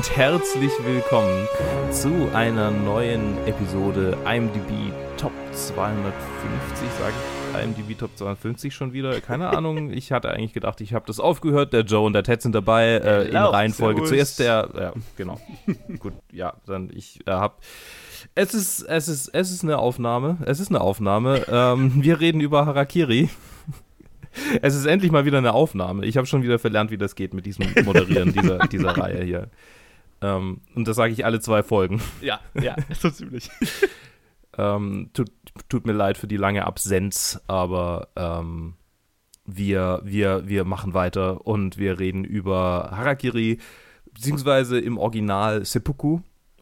und herzlich willkommen zu einer neuen Episode IMDb Top 250, sage ich. IMDb Top 250 schon wieder. Keine Ahnung, ich hatte eigentlich gedacht, ich habe das aufgehört. Der Joe und der Ted sind dabei äh, in Reihenfolge. Zuerst der, ja, genau. Gut, ja, dann ich äh, habe es ist, es ist, es ist eine Aufnahme. Es ist eine Aufnahme. Ähm, wir reden über Harakiri. Es ist endlich mal wieder eine Aufnahme. Ich habe schon wieder verlernt, wie das geht mit diesem Moderieren dieser, dieser Reihe hier. Ähm, und das sage ich alle zwei Folgen. Ja, ja, so ziemlich. ähm, tut, tut, mir leid für die lange Absenz, aber ähm, wir, wir, wir machen weiter und wir reden über Harakiri, beziehungsweise im Original Seppuku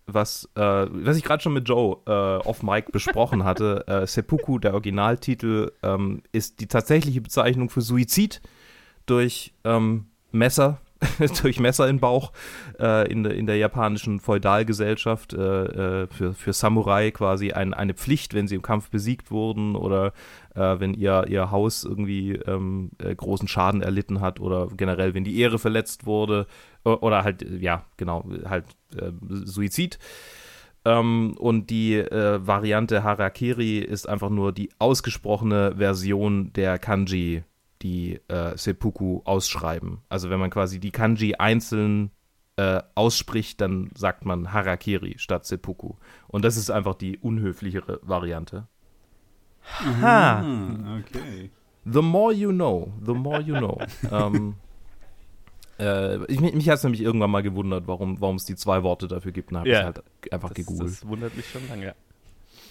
was, äh, was ich gerade schon mit Joe äh, off Mic besprochen hatte, äh, Seppuku, der Originaltitel, ähm, ist die tatsächliche Bezeichnung für Suizid durch ähm, Messer, durch Messer in Bauch äh, in, de, in der japanischen Feudalgesellschaft äh, äh, für, für Samurai quasi ein, eine Pflicht, wenn sie im Kampf besiegt wurden oder äh, wenn ihr, ihr Haus irgendwie ähm, äh, großen Schaden erlitten hat oder generell, wenn die Ehre verletzt wurde oder halt, ja, genau, halt äh, Suizid. Ähm, und die äh, Variante Harakiri ist einfach nur die ausgesprochene Version der Kanji, die äh, Seppuku ausschreiben. Also wenn man quasi die Kanji einzeln äh, ausspricht, dann sagt man Harakiri statt Seppuku. Und das ist einfach die unhöflichere Variante. Ha. Ah, okay. The more you know, the more you know. ähm, äh, ich, mich hat es nämlich irgendwann mal gewundert, warum es die zwei Worte dafür gibt. Dann habe ja, ich halt einfach das, gegoogelt. Das wundert mich schon lange.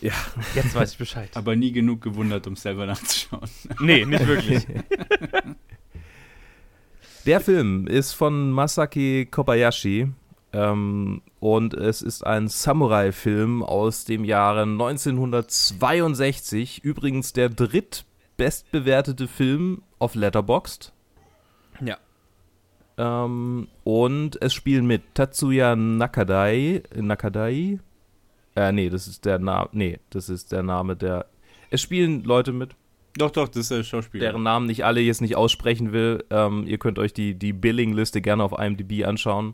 Ja. Jetzt weiß ich Bescheid. Aber nie genug gewundert, um selber nachzuschauen. Nee, nicht wirklich. Der Film ist von Masaki Kobayashi ähm, und es ist ein Samurai-Film aus dem Jahre 1962. Übrigens der drittbestbewertete Film auf Letterboxd. Ja. Ähm, und es spielen mit Tatsuya Nakadai. Nakadai? Äh, nee, das ist der Name. Nee, das ist der Name der. Es spielen Leute mit. Doch, doch, das ist der Schauspieler. Deren Namen nicht alle jetzt nicht aussprechen will. Ähm, ihr könnt euch die, die Billing-Liste gerne auf IMDb anschauen.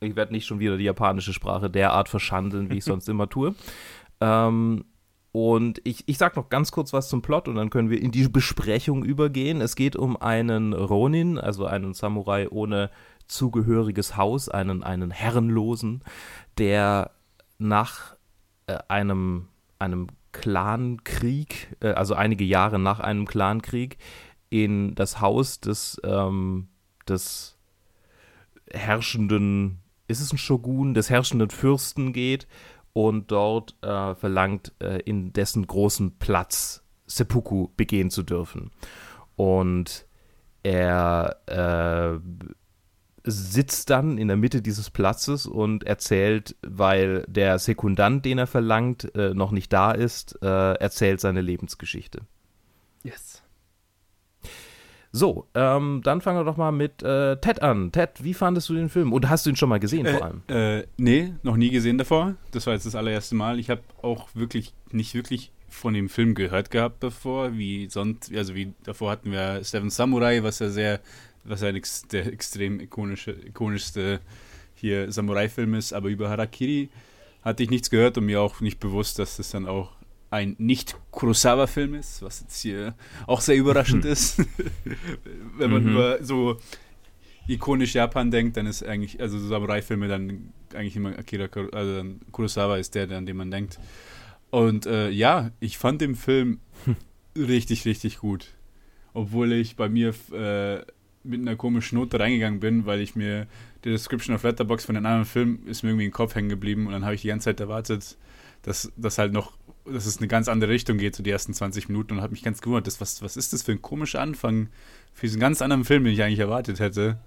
Ich werde nicht schon wieder die japanische Sprache derart verschandeln, wie ich sonst immer tue. Ähm, und ich, ich sag noch ganz kurz was zum Plot und dann können wir in die Besprechung übergehen. Es geht um einen Ronin, also einen Samurai ohne zugehöriges Haus, einen, einen Herrenlosen, der nach äh, einem, einem Clankrieg, äh, also einige Jahre nach einem Clankrieg, in das Haus des, ähm, des herrschenden, ist es ein Shogun, des herrschenden Fürsten geht und dort äh, verlangt, äh, in dessen großen Platz Seppuku begehen zu dürfen. Und er äh, sitzt dann in der Mitte dieses Platzes und erzählt, weil der Sekundant, den er verlangt, äh, noch nicht da ist, äh, erzählt seine Lebensgeschichte. Yes. So, ähm, dann fangen wir doch mal mit äh, Ted an. Ted, wie fandest du den Film? Und hast du ihn schon mal gesehen äh, vor allem? Äh, nee, noch nie gesehen davor. Das war jetzt das allererste Mal. Ich habe auch wirklich nicht wirklich von dem Film gehört gehabt davor, wie sonst, also wie davor hatten wir Seven Samurai, was ja sehr, was ja ex der extrem ikonische, ikonischste hier Samurai-Film ist, aber über Harakiri hatte ich nichts gehört und mir auch nicht bewusst, dass das dann auch ein Nicht-Kurosawa-Film ist, was jetzt hier auch sehr überraschend ist. Wenn man mhm. über so ikonisch Japan denkt, dann ist eigentlich, also Samurai-Filme dann eigentlich immer Akira also Kurosawa ist der, an den man denkt. Und äh, ja, ich fand den Film richtig, richtig gut. Obwohl ich bei mir äh, mit einer komischen Note reingegangen bin, weil ich mir die Description of Letterbox von den anderen Filmen ist mir irgendwie im Kopf hängen geblieben und dann habe ich die ganze Zeit erwartet, dass das halt noch dass es eine ganz andere Richtung geht, so die ersten 20 Minuten und habe mich ganz gewundert, das, was, was ist das für ein komischer Anfang für diesen ganz anderen Film, den ich eigentlich erwartet hätte.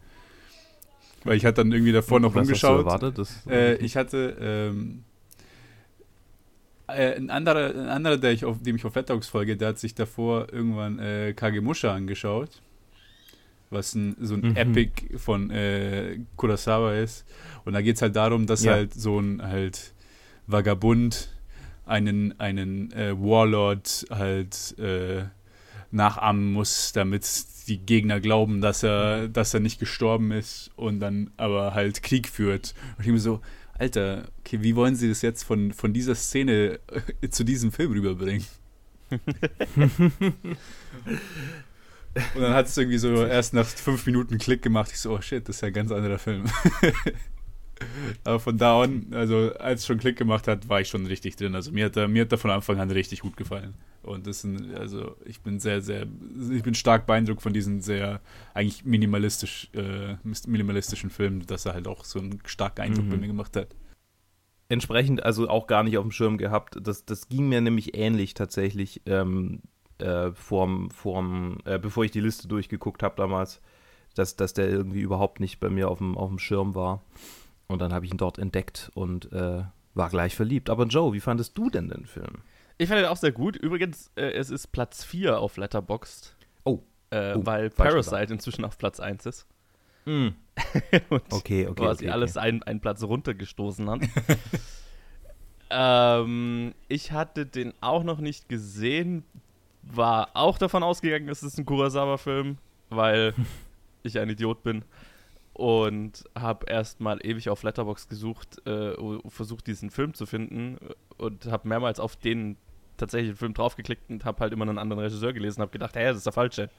Weil ich hatte dann irgendwie davor noch was rumgeschaut. Hast du erwartet? Äh, ich hatte ähm, äh, ein, anderer, ein anderer, der ich auf, dem ich auf Letterboxd folge, der hat sich davor irgendwann äh, Kagemusha angeschaut, was ein, so ein mhm. Epic von äh, Kurosawa ist. Und da geht es halt darum, dass ja. halt so ein halt Vagabund einen, einen äh, Warlord halt äh, nachahmen muss, damit die Gegner glauben, dass er, dass er nicht gestorben ist und dann aber halt Krieg führt. Und ich mir so, Alter, okay, wie wollen sie das jetzt von, von dieser Szene äh, zu diesem Film rüberbringen? Und dann hat es irgendwie so erst nach fünf Minuten Klick gemacht. Ich so, oh shit, das ist ja ein ganz anderer Film. Aber von da an, also als es schon Klick gemacht hat, war ich schon richtig drin. Also mir hat er, mir hat er von Anfang an richtig gut gefallen. Und das sind, also ich bin sehr, sehr, ich bin stark beeindruckt von diesen sehr eigentlich minimalistisch, äh, minimalistischen Filmen, dass er halt auch so einen starken Eindruck mhm. bei mir gemacht hat. Entsprechend also auch gar nicht auf dem Schirm gehabt. Das, das ging mir nämlich ähnlich tatsächlich. Ähm, äh, vorm, vorm, äh, bevor ich die Liste durchgeguckt habe damals, dass, dass der irgendwie überhaupt nicht bei mir auf dem, auf dem Schirm war. Und dann habe ich ihn dort entdeckt und äh, war gleich verliebt. Aber Joe, wie fandest du denn den Film? Ich fand ihn auch sehr gut. Übrigens, äh, es ist Platz 4 auf Letterboxd. Oh. Äh, oh weil Parasite inzwischen auf Platz 1 ist. Mm. okay, okay. Quasi okay, alles Einen, einen Platz runtergestoßen hat. ähm, ich hatte den auch noch nicht gesehen, war auch davon ausgegangen, es ist ein Kurosawa-Film, weil ich ein Idiot bin. Und habe erstmal ewig auf Letterbox gesucht, äh, versucht, diesen Film zu finden. Und habe mehrmals auf den tatsächlichen Film draufgeklickt und habe halt immer einen anderen Regisseur gelesen und habe gedacht, hey, das ist der falsche.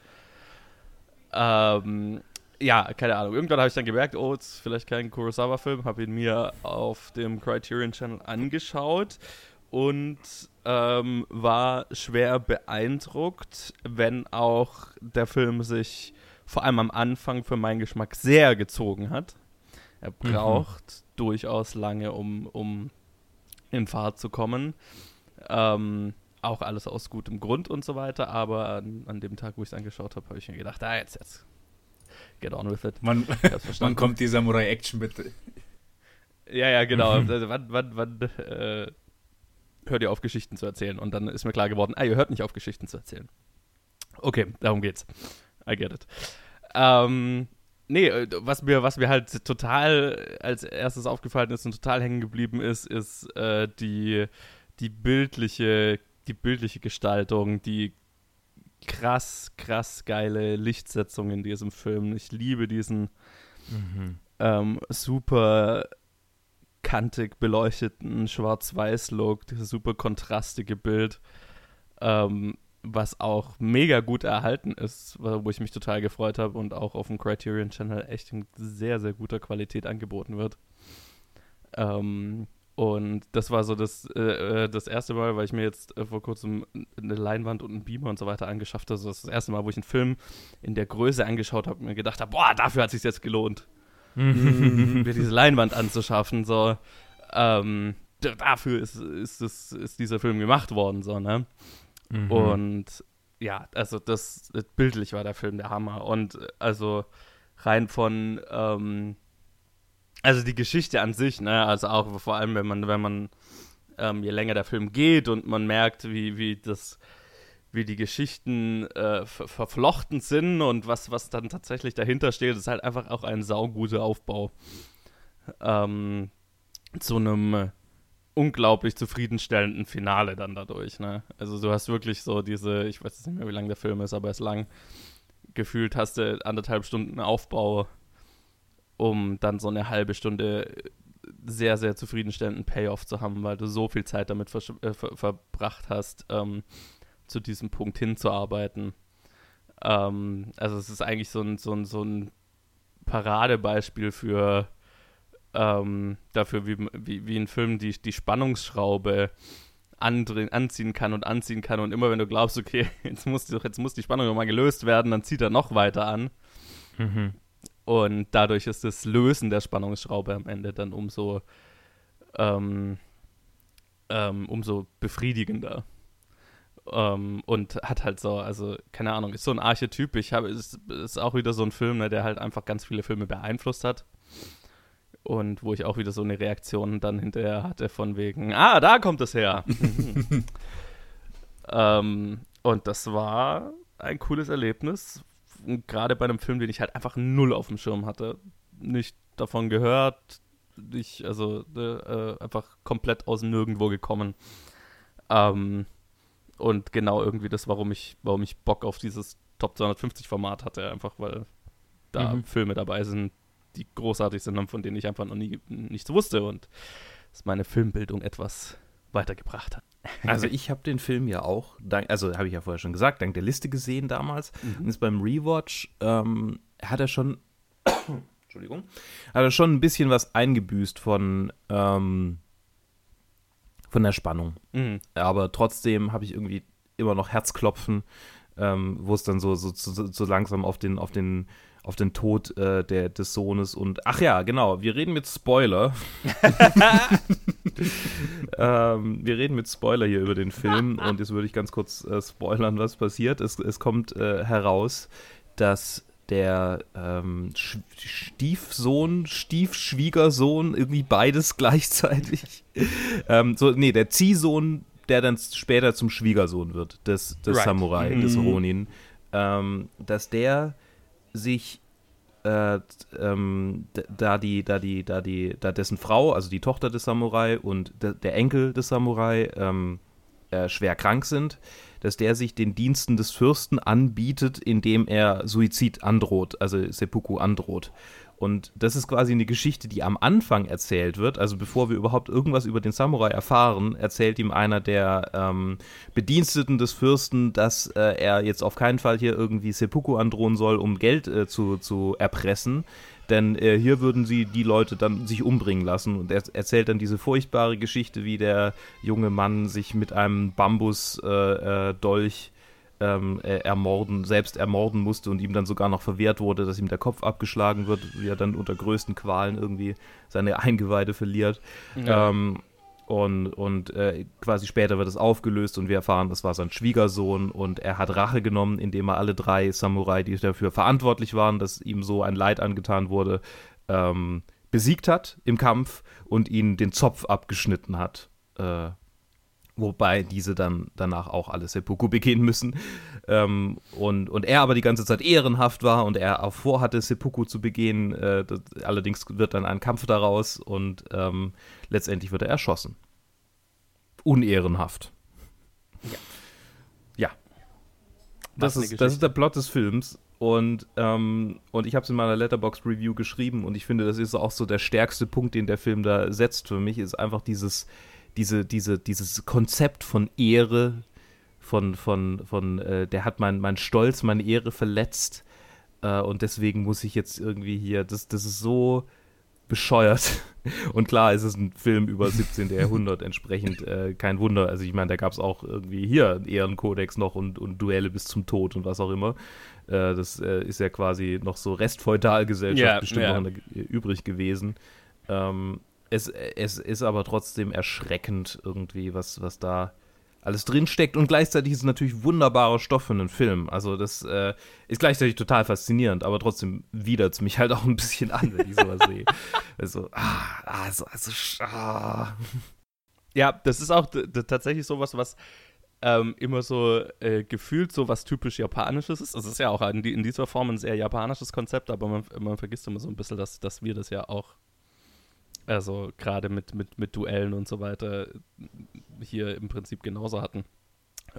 Ähm, ja, keine Ahnung. Irgendwann habe ich dann gemerkt, oh, es ist vielleicht kein Kurosawa-Film. Habe ihn mir auf dem Criterion Channel angeschaut und ähm, war schwer beeindruckt, wenn auch der Film sich vor allem am Anfang für meinen Geschmack sehr gezogen hat. Er mhm. braucht mhm. durchaus lange, um, um in Fahrt zu kommen. Ähm, auch alles aus gutem Grund und so weiter, aber an, an dem Tag, wo ich es angeschaut habe, habe ich mir gedacht, ah, jetzt, jetzt, get on with it. Wann, wann kommt die Samurai-Action bitte? Ja, ja, genau. also, wann, wann, wann äh, hört ihr auf, Geschichten zu erzählen. Und dann ist mir klar geworden, ah, ihr hört nicht auf, Geschichten zu erzählen. Okay, darum geht's. I get it. Ähm, nee, äh, was mir, was mir halt total als erstes aufgefallen ist und total hängen geblieben ist, ist äh, die, die bildliche, die bildliche Gestaltung, die krass, krass geile Lichtsetzung in diesem Film. Ich liebe diesen mhm. ähm, super kantig beleuchteten Schwarz-Weiß-Look, dieses super kontrastige Bild, ähm, was auch mega gut erhalten ist, wo ich mich total gefreut habe und auch auf dem Criterion Channel echt in sehr, sehr guter Qualität angeboten wird. Ähm, und das war so das, äh, äh das erste Mal, weil ich mir jetzt äh, vor kurzem eine Leinwand und einen Beamer und so weiter angeschafft habe. Das ist das erste Mal, wo ich einen Film in der Größe angeschaut habe und mir gedacht habe, boah, dafür hat es sich jetzt gelohnt. Mir diese Leinwand anzuschaffen. So, ähm, dafür ist, ist, das, ist dieser Film gemacht worden, so, ne? Mhm. Und ja, also das, das, bildlich war der Film der Hammer. Und also rein von, ähm, also die Geschichte an sich, ne, also auch vor allem, wenn man, wenn man, ähm, je länger der Film geht und man merkt, wie, wie das wie die Geschichten äh, ver verflochten sind und was, was dann tatsächlich dahinter steht, ist halt einfach auch ein sauguter Aufbau. Ähm, zu einem unglaublich zufriedenstellenden Finale dann dadurch. Ne? Also du hast wirklich so diese, ich weiß nicht mehr, wie lang der Film ist, aber er ist lang. Gefühlt hast du anderthalb Stunden Aufbau, um dann so eine halbe Stunde sehr, sehr zufriedenstellenden Payoff zu haben, weil du so viel Zeit damit ver äh, ver verbracht hast, ähm, zu diesem Punkt hinzuarbeiten. Ähm, also es ist eigentlich so ein, so ein, so ein Paradebeispiel für ähm, dafür, wie, wie, wie ein Film die, die Spannungsschraube anziehen kann und anziehen kann. Und immer wenn du glaubst, okay, jetzt muss, die, jetzt muss die Spannung nochmal gelöst werden, dann zieht er noch weiter an. Mhm. Und dadurch ist das Lösen der Spannungsschraube am Ende dann umso, ähm, ähm, umso befriedigender. Um, ähm, und hat halt so, also keine Ahnung, ist so ein Archetyp. Ich habe, ist, ist auch wieder so ein Film, ne, der halt einfach ganz viele Filme beeinflusst hat. Und wo ich auch wieder so eine Reaktion dann hinterher hatte von wegen, ah, da kommt es her. um, ähm, und das war ein cooles Erlebnis. Gerade bei einem Film, den ich halt einfach null auf dem Schirm hatte. Nicht davon gehört, nicht, also äh, einfach komplett aus Nirgendwo gekommen. Ähm, und genau irgendwie das, warum ich, warum ich Bock auf dieses Top 250 Format hatte, einfach weil da Mhm. Filme dabei sind, die großartig sind und von denen ich einfach noch nie nichts wusste und es meine Filmbildung etwas weitergebracht hat. Also ich habe den Film ja auch, dank, also habe ich ja vorher schon gesagt, dank der Liste gesehen damals. Und jetzt beim Rewatch ähm, hat er schon, Entschuldigung, hat er schon ein bisschen was eingebüßt von, ähm, von der Spannung. Mhm. Aber trotzdem habe ich irgendwie immer noch Herzklopfen, ähm, wo es dann so, so, so, so langsam auf den, auf den, auf den Tod äh, der, des Sohnes und ach ja, genau, wir reden mit Spoiler. ähm, wir reden mit Spoiler hier über den Film und jetzt würde ich ganz kurz äh, spoilern, was passiert. Es, es kommt äh, heraus, dass der ähm, Stiefsohn, Stiefschwiegersohn, irgendwie beides gleichzeitig. ähm, so, nee, der Ziehsohn, der dann später zum Schwiegersohn wird, des, des Right. Samurai, Mhm. des Ronin, ähm, dass der sich äh, ähm, da die, da die, da die, da dessen Frau, also die Tochter des Samurai und de, der Enkel des Samurai ähm, äh, schwer krank sind, dass der sich den Diensten des Fürsten anbietet, indem er Suizid androht, also Seppuku androht. Und das ist quasi eine Geschichte, die am Anfang erzählt wird. Also bevor wir überhaupt irgendwas über den Samurai erfahren, erzählt ihm einer der ähm, Bediensteten des Fürsten, dass äh, er jetzt auf keinen Fall hier irgendwie Seppuku androhen soll, um Geld äh, zu, zu erpressen. Denn äh, hier würden sie die Leute dann sich umbringen lassen. Und er erzählt dann diese furchtbare Geschichte, wie der junge Mann sich mit einem Bambusdolch äh, Dolch ähm, äh, ermorden, selbst ermorden musste und ihm dann sogar noch verwehrt wurde, dass ihm der Kopf abgeschlagen wird, wie er dann unter größten Qualen irgendwie seine Eingeweide verliert. Ja. Ähm, und und äh, quasi später wird es aufgelöst und wir erfahren, das war sein Schwiegersohn und er hat Rache genommen, indem er alle drei Samurai, die dafür verantwortlich waren, dass ihm so ein Leid angetan wurde, ähm, besiegt hat im Kampf und ihnen den Zopf abgeschnitten hat. Äh, wobei diese dann danach auch alle Seppuku begehen müssen. Ähm, und, und er aber die ganze Zeit ehrenhaft war und er auch vorhatte, Seppuku zu begehen. Äh, das, allerdings wird dann ein Kampf daraus und ähm, letztendlich wird er erschossen. Unehrenhaft. Ja. Was Das ist, das ist der Plot des Films. Und, ähm, und ich habe es in meiner Letterbox Review geschrieben und ich finde, das ist auch so der stärkste Punkt, den der Film da setzt für mich, ist einfach dieses, diese, diese, dieses Konzept von Ehre, von, von, von äh, der hat mein, mein Stolz, meine Ehre verletzt äh, und deswegen muss ich jetzt irgendwie hier, das, das ist so bescheuert. Und klar, es ist ein Film über 17. Jahrhundert, entsprechend äh, kein Wunder. Also ich meine, da gab es auch irgendwie hier einen Ehrenkodex noch und, und Duelle bis zum Tod und was auch immer. Äh, das äh, ist ja quasi noch so Restfeudalgesellschaft Ja, bestimmt ja. noch übrig gewesen. Ähm, es, es ist aber trotzdem erschreckend irgendwie, was, was da alles drinsteckt und gleichzeitig ist es natürlich wunderbarer Stoff für einen Film. Also das äh, ist gleichzeitig total faszinierend, aber trotzdem widert es mich halt auch ein bisschen an, wenn ich sowas sehe. Also, ah, also, also, sch- ah. Ja, das ist auch tatsächlich sowas, was ähm, immer so äh, gefühlt so was typisch Japanisches ist. Es ist ja auch in, die, in dieser Form ein sehr japanisches Konzept, aber man, man vergisst immer so ein bisschen, dass, dass wir das ja auch, also gerade mit, mit, mit Duellen und so weiter, hier im Prinzip genauso hatten.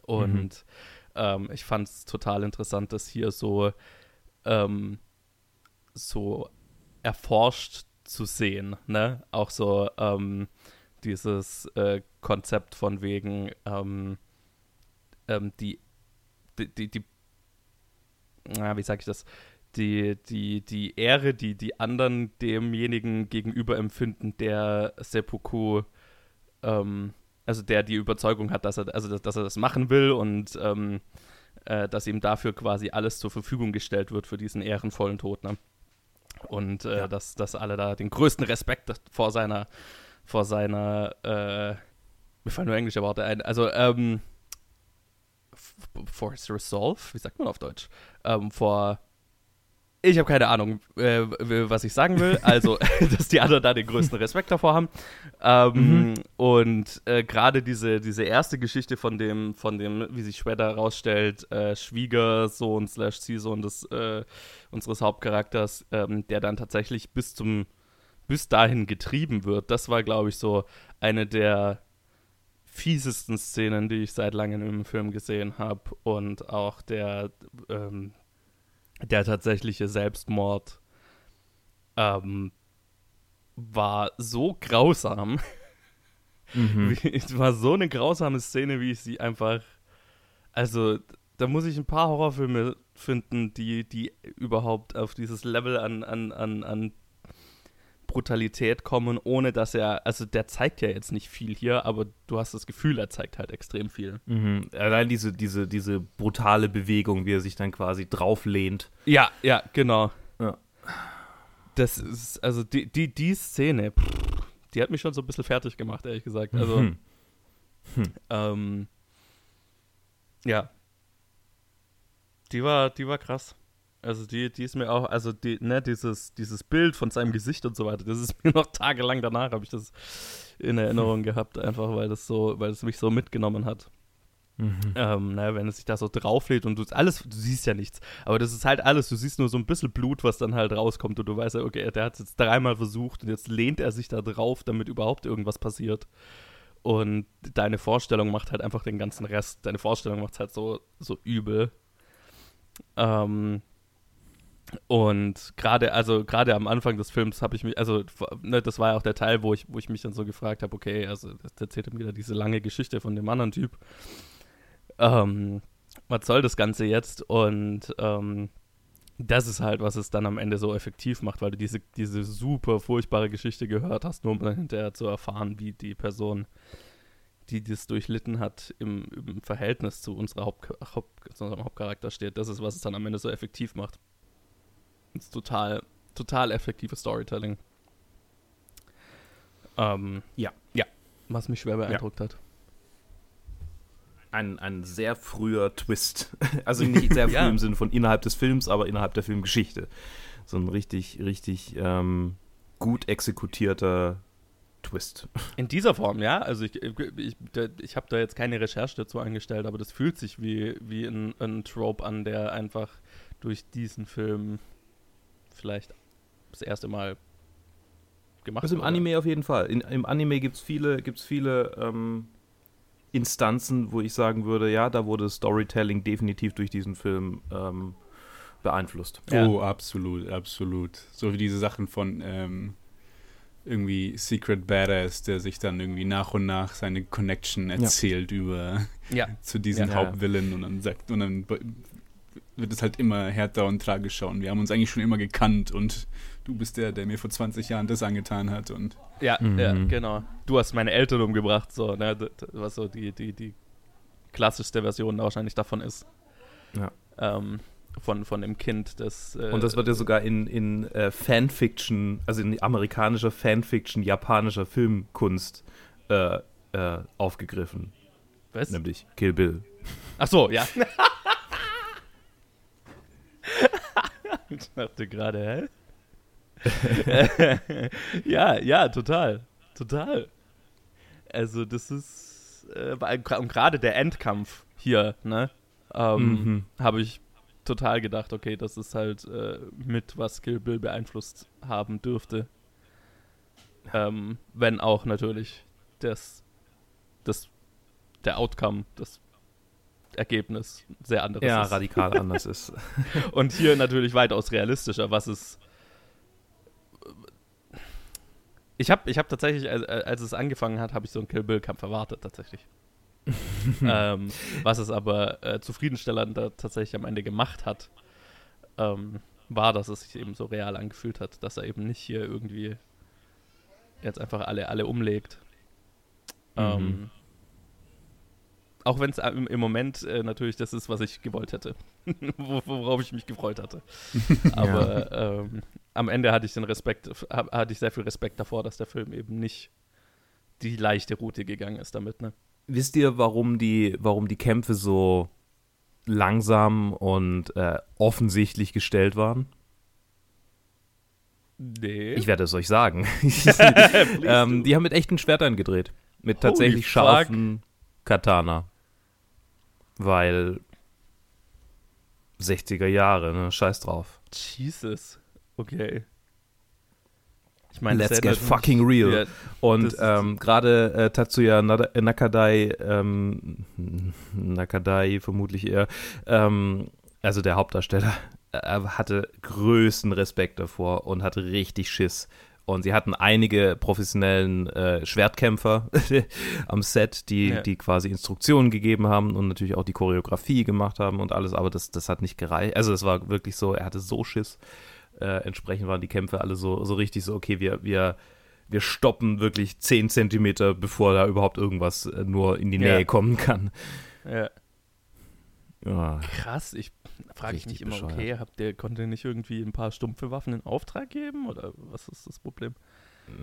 Und ähm, ich fand es total interessant, das hier so, ähm, so erforscht zu sehen. Ne? Auch so ähm, dieses äh, Konzept von wegen ähm, ähm, die, die, die, die na, wie sage ich das? Die, die, die Ehre, die die anderen demjenigen gegenüber empfinden, der Seppuku, ähm, also der die Überzeugung hat, dass er, also dass, dass er das machen will und ähm, äh, dass ihm dafür quasi alles zur Verfügung gestellt wird für diesen ehrenvollen Tod. Ne? Und äh, Ja. dass, dass alle da den größten Respekt vor seiner, vor seiner, äh, mir fallen nur englische Worte ein, also, ähm, for his resolve, wie sagt man auf Deutsch? Ähm, vor, ich habe keine Ahnung, äh, was ich sagen will. Also, dass die anderen da den größten Respekt davor haben. Ähm, Und äh, gerade diese, diese erste Geschichte von dem, von dem, wie sich später herausstellt, äh, Schwiegersohn slash Ziehsohn des, äh, unseres Hauptcharakters, ähm, der dann tatsächlich bis zum, bis dahin getrieben wird, das war, glaube ich, so eine der fiesesten Szenen, die ich seit langem im Film gesehen habe. Und auch der, ähm, der tatsächliche Selbstmord ähm, war so grausam. Mhm. Es war so eine grausame Szene, wie ich sie einfach. Also, da muss ich ein paar Horrorfilme finden, die, die überhaupt auf dieses Level an, an, an, an Brutalität kommen, ohne dass er, also der zeigt ja jetzt nicht viel hier, aber du hast das Gefühl, er zeigt halt extrem viel. Mhm. Allein diese, diese, diese brutale Bewegung, wie er sich dann quasi drauflehnt. Ja, ja, genau. Ja. Das ist, also die, die, die Szene, pff, die hat mich schon so ein bisschen fertig gemacht, ehrlich gesagt. Also, Mhm. ähm, ja. Die war, die war krass. Also die, die ist mir auch, also die, ne, dieses, dieses Bild von seinem Gesicht und so weiter, das ist mir noch tagelang danach, habe ich das in Erinnerung gehabt, einfach weil das so, weil es mich so mitgenommen hat. Mhm. Ähm, ne, wenn es sich da so drauflädt und du alles, du siehst ja nichts, aber das ist halt alles, du siehst nur so ein bisschen Blut, was dann halt rauskommt und du weißt ja, okay, der hat es jetzt dreimal versucht und jetzt lehnt er sich da drauf, damit überhaupt irgendwas passiert. Und deine Vorstellung macht halt einfach den ganzen Rest. Deine Vorstellung macht es halt so, so übel. Ähm, und gerade, also gerade am Anfang des Films habe ich mich, also ne, das war ja auch der Teil, wo ich, wo ich mich dann so gefragt habe, okay, also das erzählt ihm wieder diese lange Geschichte von dem anderen Typ. Ähm, was soll das Ganze jetzt? Und ähm, das ist halt, was es dann am Ende so effektiv macht, weil du diese, diese super furchtbare Geschichte gehört hast, nur um dann hinterher zu erfahren, wie die Person, die das durchlitten hat, im, im Verhältnis zu, unserer Haupt, Haupt, zu unserem Hauptcharakter steht. Das ist, was es dann am Ende so effektiv macht. Das ist total, total effektives Storytelling. Ähm, Ja. Ja, was mich schwer beeindruckt hat. Ein, ein sehr früher Twist. Also nicht sehr früh Ja. im Sinne von innerhalb des Films, aber innerhalb der Filmgeschichte. So ein richtig, richtig ähm, gut exekutierter Twist. In dieser Form, ja. Also ich, ich, da- ich habe da jetzt keine Recherche dazu angestellt, aber das fühlt sich wie, wie ein, ein Trope an, der einfach durch diesen Film vielleicht das erste Mal gemacht Also im wurde. Anime auf jeden Fall. In, Im Anime gibt es viele, gibt's viele ähm, Instanzen, wo ich sagen würde, ja, da wurde Storytelling definitiv durch diesen Film ähm, beeinflusst. Ja. Oh, absolut, absolut. So wie diese Sachen von ähm, irgendwie Secret Badass, der sich dann irgendwie nach und nach seine Connection erzählt über Ja, zu diesem Ja. Hauptvillain und dann sagt und dann wird es halt immer härter und tragischer und wir haben uns eigentlich schon immer gekannt und du bist der, der mir vor 20 Jahren das angetan hat und ja, Mhm. ja, genau. Du hast meine Eltern umgebracht, so, ne, was so die, die, die klassischste Version wahrscheinlich davon ist. Ja. Ähm, von, von dem Kind, das. Äh, Und das wird ja sogar in, in äh, Fanfiction, also in amerikanischer Fanfiction, japanischer Filmkunst äh, äh, aufgegriffen. Was? Nämlich Kill Bill. Ach so, ja. ich dachte gerade, hä? ja, ja, total. Total. Also, das ist. Äh, und gerade der Endkampf hier, ne? Ähm, Mhm. Habe ich total gedacht, okay, das ist halt äh, mit, was Kill Bill beeinflusst haben dürfte. Ähm, wenn auch natürlich das, das, der Outcome, das Ergebnis sehr anderes Ja, ist. radikal anders ist. Und hier natürlich weitaus realistischer, was es. Ich habe ich hab tatsächlich, als, als es angefangen hat, habe ich so einen Kill Bill-Kampf erwartet, tatsächlich. ähm, was es aber äh, zufriedenstellender tatsächlich am Ende gemacht hat, ähm, war, dass es sich eben so real angefühlt hat, dass er eben nicht hier irgendwie jetzt einfach alle, alle umlegt. Ähm, Mhm. Auch wenn es im, Moment äh, natürlich das ist, was ich gewollt hätte, Wo- worauf ich mich gefreut hatte. Aber ähm, am Ende hatte ich den Respekt, hatte ich sehr viel Respekt davor, dass der Film eben nicht die leichte Route gegangen ist damit. Ne? Wisst ihr, warum die, warum die Kämpfe so langsam und äh, offensichtlich gestellt waren? Nee. Ich werde es euch sagen. Ähm, die haben mit echten Schwertern gedreht. Mit tatsächlich scharfen Katana. Weil 60er Jahre, ne? Scheiß drauf. Jesus. Okay. Ich meine, Let's get fucking real. Ja, Und ähm, gerade äh, Tatsuya Nada- Nakadai, ähm, Nakadai vermutlich eher, ähm, also der Hauptdarsteller, äh, hatte größten Respekt davor und hatte richtig Schiss. Und sie hatten einige professionellen äh, Schwertkämpfer am Set, die, Ja. die quasi Instruktionen gegeben haben und natürlich auch die Choreografie gemacht haben und alles, aber das, das hat nicht gereicht. Also es war wirklich so, er hatte so Schiss. Äh, entsprechend waren die Kämpfe alle so, so richtig so, okay, wir, wir, wir stoppen wirklich 10 Zentimeter, bevor da überhaupt irgendwas äh, nur in die Ja. Nähe kommen kann. ja. Ja. Krass, ich frage mich Richtig immer, bescheuert. okay, habt ihr, konnte ihr nicht irgendwie ein paar stumpfe Waffen in Auftrag geben oder was ist das Problem?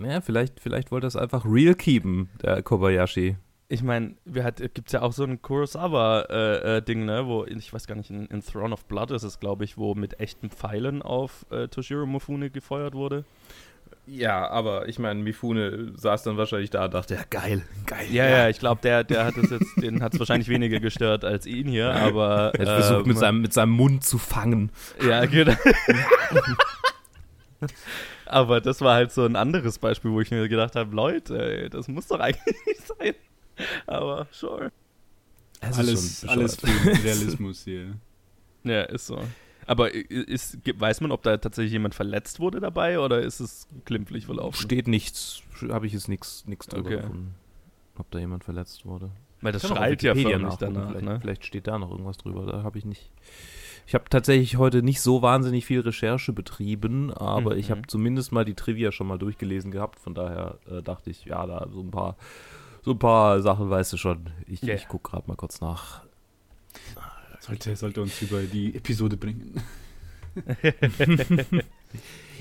ja, vielleicht, vielleicht wollte er es einfach real keepen, der Kobayashi. Ich meine, gibt es ja auch so ein Kurosawa-Ding, ne, wo, ich weiß gar nicht, in, in Throne of Blood ist es, glaube ich, wo mit echten Pfeilen auf äh, Toshiro Mifune gefeuert wurde. Ja, aber ich meine, Mifune saß dann wahrscheinlich da und dachte, ja, geil, geil. Ja, ja, ich glaube, der, der hat es jetzt, den hat es wahrscheinlich weniger gestört als ihn hier, aber. Er hat versucht, ähm, mit, seinem, mit seinem Mund zu fangen. Ja, genau. Aber das war halt so ein anderes Beispiel, wo ich mir gedacht habe, Leute, ey, das muss doch eigentlich nicht sein. Aber sure. Alles, schon alles für den Realismus hier. Ja, ist so. Aber ist, weiß man, ob da tatsächlich jemand verletzt wurde dabei oder ist es glimpflich verlaufen? Steht nichts, habe ich jetzt nichts nichts drüber Okay. gefunden, ob da jemand verletzt wurde. Weil das schreit ja förmlich danach, vielleicht, ne? vielleicht steht da noch irgendwas drüber, da habe ich nicht. Ich habe tatsächlich heute nicht so wahnsinnig viel Recherche betrieben, aber ich habe Mhm. zumindest mal die Trivia schon mal durchgelesen gehabt, von daher äh, dachte ich, ja, da so ein paar so ein paar Sachen weißt du schon. Ich, Ja. ich gucke gerade mal kurz nach. Sollte, sollte uns über die Episode bringen.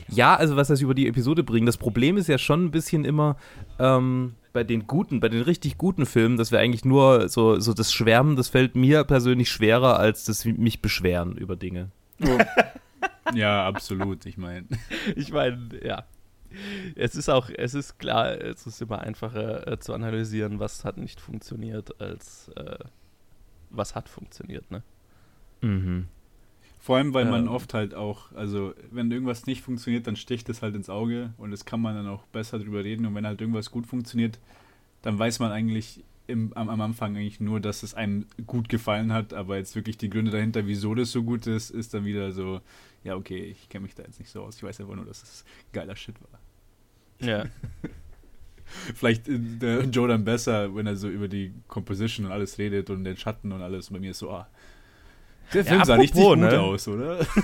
Ja, also was das über die Episode bringt. Das Problem ist ja schon ein bisschen immer ähm, bei den guten, bei den richtig guten Filmen, dass wir eigentlich nur so, so das Schwärmen, das fällt mir persönlich schwerer als das mich beschweren über Dinge. ja, absolut. Ich meine, Ich meine, ja. Es ist auch, es ist klar, es ist immer einfacher äh, zu analysieren, was hat nicht funktioniert, als äh, was hat funktioniert, ne? Mhm. vor allem, weil man Ähm. oft halt auch, also wenn irgendwas nicht funktioniert, dann sticht es halt ins Auge und das kann man dann auch besser drüber reden. Und wenn halt irgendwas gut funktioniert, dann weiß man eigentlich im, am, am Anfang eigentlich nur, dass es einem gut gefallen hat, aber jetzt wirklich die Gründe dahinter, wieso das so gut ist, ist dann wieder so, ja, okay, ich kenne mich da jetzt nicht so aus. Ich weiß einfach nur, dass es geiler Shit war. Ja. Vielleicht äh, der Joe dann besser, wenn er so über die Composition und alles redet und den Schatten und alles. Und bei mir ist so, ah. Der Ja, Film sah richtig gut ne? aus, oder?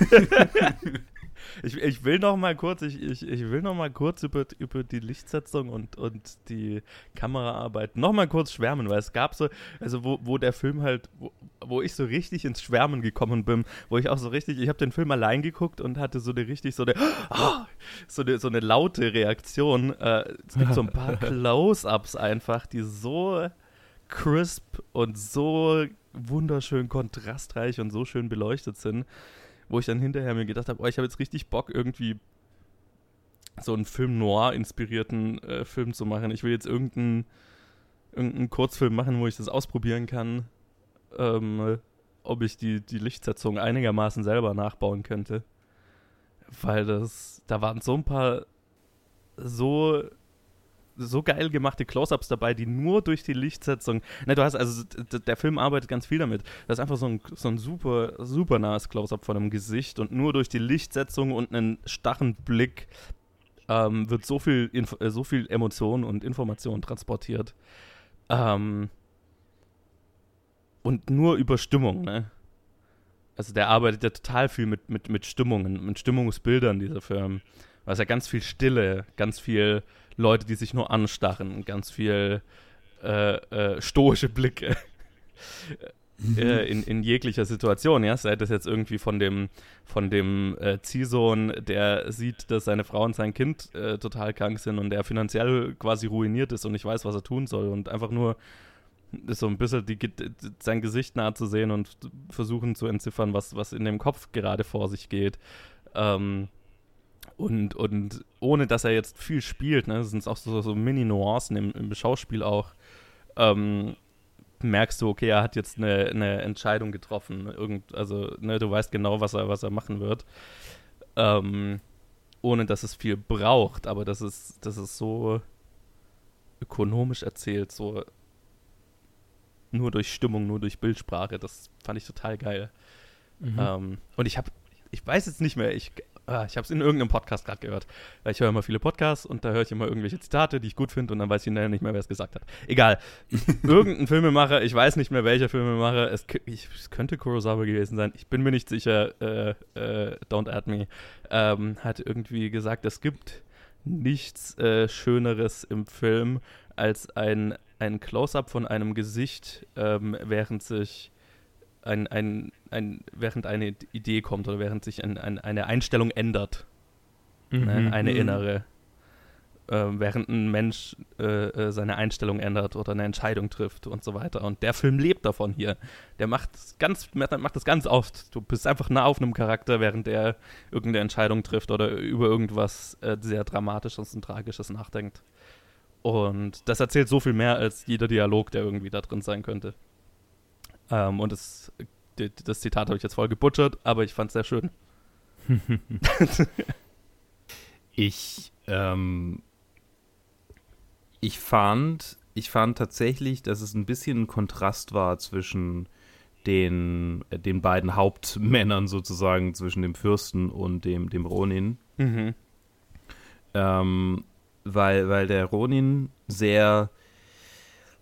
Ich, ich will noch mal kurz, ich, ich, ich will noch mal kurz über, über die Lichtsetzung und, und die Kameraarbeit noch mal kurz schwärmen, weil es gab so, also wo, wo der Film halt, wo, wo ich so richtig ins Schwärmen gekommen bin, wo ich auch so richtig, ich habe den Film allein geguckt und hatte so eine richtig so eine, ah, so eine, so eine laute Reaktion. Äh, es gibt so ein paar Close-Ups einfach, die so crisp und so wunderschön kontrastreich und so schön beleuchtet sind, wo ich dann hinterher mir gedacht habe, oh, ich habe jetzt richtig Bock irgendwie so einen Film noir inspirierten äh, Film zu machen. Ich will jetzt irgendeinen irgendeinen Kurzfilm machen, wo ich das ausprobieren kann, ähm, ob ich die, die Lichtsetzung einigermaßen selber nachbauen könnte. Weil das, da waren so ein paar so so geil gemachte Close-ups dabei, die nur durch die Lichtsetzung. Ne, du hast also der Film arbeitet ganz viel damit. Das ist einfach so ein, so ein super super nahes Close-up von einem Gesicht und nur durch die Lichtsetzung und einen starren Blick ähm, wird so viel Inf äh, so viel Emotion und Information transportiert. Ähm, und nur über Stimmung, ne? Also der arbeitet ja total viel mit, mit, mit Stimmungen, mit Stimmungsbildern, dieser Film. Weil es ja ganz viel Stille, ganz viel Leute, die sich nur anstarren, ganz viel äh, äh, stoische Blicke äh, in, in jeglicher Situation, ja. Sei das jetzt irgendwie von dem, von dem äh, Ziehsohn, der sieht, dass seine Frau und sein Kind äh, total krank sind und der finanziell quasi ruiniert ist und nicht weiß, was er tun soll und einfach nur so ein bisschen die, sein Gesicht nahe zu sehen und versuchen zu entziffern, was, was in dem Kopf gerade vor sich geht. Ähm, und, und ohne dass er jetzt viel spielt, ne, das sind auch so, so Mini-Nuancen im, im Schauspiel auch, ähm, merkst du, okay, er hat jetzt eine, eine Entscheidung getroffen. Irgend, also, ne, du weißt genau, was er, was er machen wird. Ähm, ohne dass es viel braucht, aber das ist, das ist so ökonomisch erzählt, so nur durch Stimmung, nur durch Bildsprache. Das fand ich total geil. Mhm. Ähm, und ich habe, ich weiß jetzt nicht mehr, ich, ah, ich habe es in irgendeinem Podcast gerade gehört. Weil ich höre immer viele Podcasts und da höre ich immer irgendwelche Zitate, die ich gut finde und dann weiß ich nicht mehr, wer es gesagt hat. Egal. Irgendein Filmemacher, ich weiß nicht mehr, welcher Filmemacher, es, ich, es könnte Kurosawa gewesen sein, ich bin mir nicht sicher, äh, äh, don't add me, ähm, hat irgendwie gesagt, es gibt nichts äh, Schöneres im Film als ein, ein Close-up von einem Gesicht, ähm, während sich ein, ein, ein, während eine Idee kommt oder während sich ein, ein, eine Einstellung ändert. Ne, mhm. Ne, eine mhm. innere. Äh, während ein Mensch äh, äh, seine Einstellung ändert oder eine Entscheidung trifft und so weiter. Und der Film lebt davon hier. Der macht ganz, macht das ganz oft. Du bist einfach nah auf einem Charakter, während er irgendeine Entscheidung trifft oder über irgendwas äh, sehr Dramatisches und Tragisches nachdenkt. Und das erzählt so viel mehr als jeder Dialog, der irgendwie da drin sein könnte. Ähm, und das, das Zitat habe ich jetzt voll gebutschert, aber ich fand es sehr schön. ich, ähm, ich fand, ich fand tatsächlich, dass es ein bisschen ein Kontrast war zwischen den, äh, den beiden Hauptmännern sozusagen, zwischen dem Fürsten und dem, dem Ronin. Mhm. Ähm, weil, weil der Ronin sehr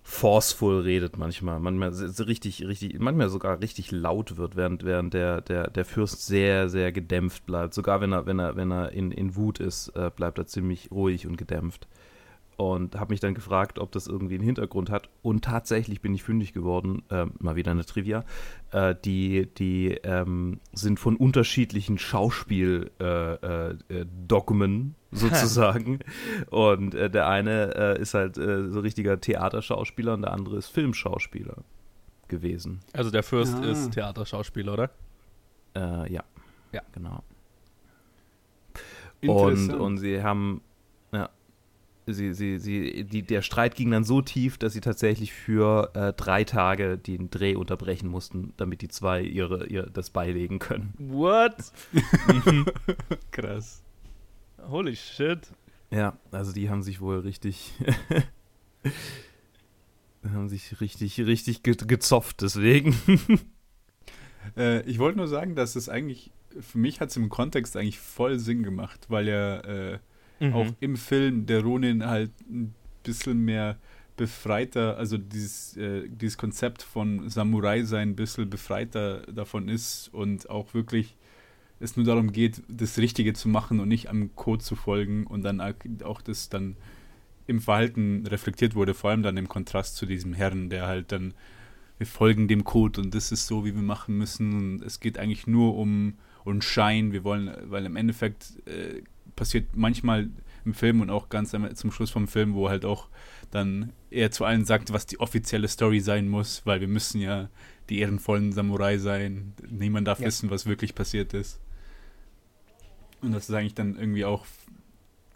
forceful redet manchmal, manchmal so richtig, richtig, manchmal sogar richtig laut wird, während, während der, der, der Fürst sehr, sehr gedämpft bleibt. Sogar wenn er, wenn er, wenn er in, in Wut ist, äh, bleibt er ziemlich ruhig und gedämpft und habe mich dann gefragt, ob das irgendwie einen Hintergrund hat. Und tatsächlich bin ich fündig geworden, äh, mal wieder eine Trivia. Äh, die die ähm, sind von unterschiedlichen Schauspieldogmen äh, äh sozusagen. und äh, der eine äh, ist halt so richtiger Theaterschauspieler und der andere ist Filmschauspieler gewesen. Also der Fürst ah. ist Theaterschauspieler, oder? ja. Ja. Genau. Und, und sie haben sie, sie, sie, die, der Streit ging dann so tief, dass sie tatsächlich für äh, drei Tage den Dreh unterbrechen mussten, damit die zwei ihre, ihr das beilegen können. What? Krass. Holy shit. Ja, also die haben sich wohl richtig haben sich richtig, richtig ge gezopft, deswegen. äh, ich wollte nur sagen, dass es eigentlich, für mich hat es im Kontext eigentlich voll Sinn gemacht, weil er äh, mhm. auch im Film der Ronin halt ein bisschen mehr befreiter, also dieses, äh, dieses Konzept von Samurai sein ein bisschen befreiter davon ist und auch wirklich es nur darum geht, das Richtige zu machen und nicht am Code zu folgen und dann auch das dann im Verhalten reflektiert wurde, vor allem dann im Kontrast zu diesem Herrn, der halt dann, wir folgen dem Code und das ist so, wie wir machen müssen und es geht eigentlich nur um, um Schein, wir wollen, weil im Endeffekt äh, passiert manchmal im Film und auch ganz zum Schluss vom Film, wo halt auch dann er zu allen sagt, was die offizielle Story sein muss, weil wir müssen ja die ehrenvollen Samurai sein. Niemand darf ja. wissen, was wirklich passiert ist. Und das ist eigentlich dann irgendwie auch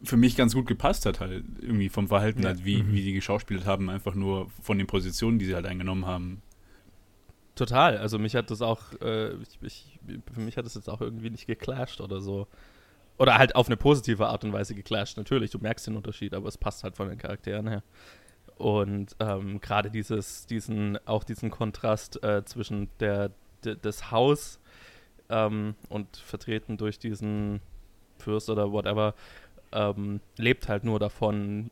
für mich ganz gut gepasst hat, halt irgendwie vom Verhalten, ja. halt, wie, mhm. wie die geschauspielt haben, einfach nur von den Positionen, die sie halt eingenommen haben. Total, also mich hat das auch, äh, ich, ich, für mich hat das jetzt auch irgendwie nicht geclasht oder so. Oder halt auf eine positive Art und Weise geclasht, natürlich. Du merkst den Unterschied, aber es passt halt von den Charakteren her. Und ähm, gerade dieses, diesen, auch diesen Kontrast äh, zwischen der, de, des Haus ähm, und vertreten durch diesen Fürst oder whatever, ähm, lebt halt nur davon,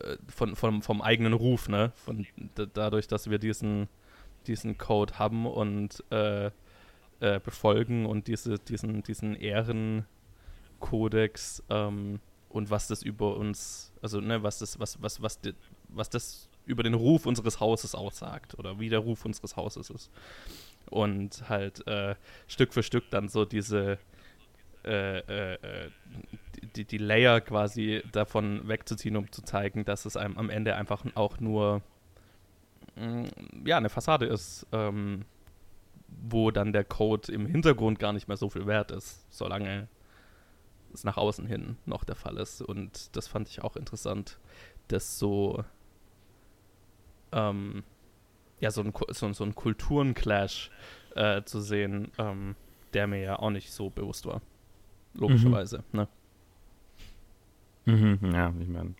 äh, von, von, vom eigenen Ruf, ne? Von, dadurch, dass wir diesen, diesen Code haben und äh, äh, befolgen und diese, diesen, diesen Ehren Kodex ähm, und was das über uns, also ne, was das, was, was, was, was das über den Ruf unseres Hauses aussagt oder wie der Ruf unseres Hauses ist. Und halt äh, Stück für Stück dann so diese äh, äh, äh die, die Layer quasi davon wegzuziehen, um zu zeigen, dass es einem am Ende einfach auch nur ja, eine Fassade ist, ähm, wo dann der Code im Hintergrund gar nicht mehr so viel wert ist, solange es nach außen hin noch der Fall ist. Und das fand ich auch interessant, dass so, ähm, ja, so ein, so, so ein Kulturenclash äh, zu sehen, ähm, der mir ja auch nicht so bewusst war. Logischerweise, mhm. ne? Mhm, ja, ich meine,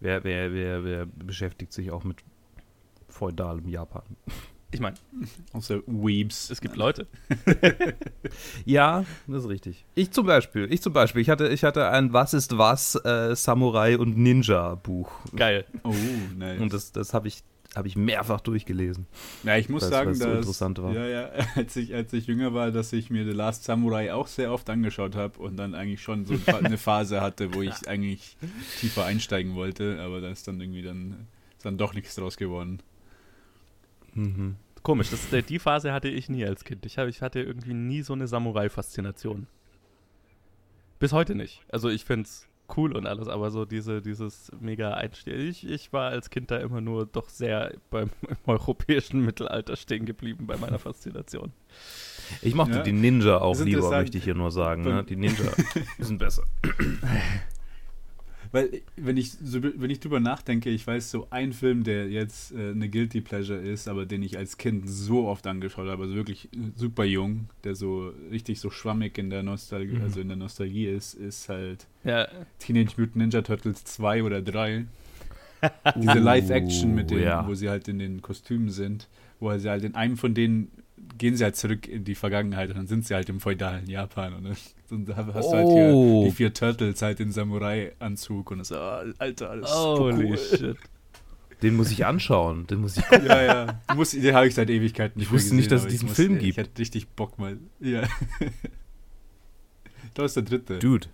wer, wer, wer, wer beschäftigt sich auch mit feudalem Japan? Ich meine, Außer Weebs. es gibt Leute. Ja, das ist richtig. Ich zum Beispiel, ich zum Beispiel, ich hatte, ich hatte ein Was ist was äh, Samurai und Ninja Buch Geil. Oh, nice. und das, das habe ich, habe ich mehrfach durchgelesen. Ja, ich muss Weil's- sagen, weil's so dass interessant war. Ja, ja, als ich, als ich jünger war, dass ich mir The Last Samurai auch sehr oft angeschaut habe und dann eigentlich schon so eine Phase hatte, wo ich eigentlich tiefer einsteigen wollte, aber da ist dann irgendwie dann, ist dann doch nichts draus geworden. Mhm. Komisch, das, äh, die Phase hatte ich nie als Kind. Ich, hab, ich hatte irgendwie nie so eine Samurai-Faszination. Bis heute nicht. Also ich finde es cool und alles, aber so diese, dieses mega Einstieg. Ich, ich war als Kind da immer nur doch sehr beim im europäischen Mittelalter stehen geblieben bei meiner Faszination. Ich mochte Ja. die Ninja auch lieber, möchte ich hier nur sagen. Ne? Die Ninja sind besser. Weil, wenn ich, so, wenn ich drüber nachdenke, ich weiß so ein Film, der jetzt äh, eine Guilty Pleasure ist, aber den ich als Kind so oft angeschaut habe, also wirklich äh, super jung, der so richtig so schwammig in der Nostalgie, Mhm. also in der Nostalgie ist, ist halt Ja, Teenage Mutant Ninja Turtles 2 oder 3. Diese Live-Action mit Uh, denen, ja. wo sie halt in den Kostümen sind, wo sie halt in einem von denen gehen sie halt zurück in die Vergangenheit und dann sind sie halt im feudalen Japan und dann, da hast du halt hier Oh. die vier Turtles halt in Samurai-Anzug und so, ah, Alter, alles holy cool. shit. Den muss ich anschauen. Den muss ich Ja, ja. Du musst, den habe ich seit Ewigkeiten nicht Ich wusste nicht, dass es diesen ich Film Ich gibt. hätte richtig Bock mal. Ja. Das ist der dritte. Dude,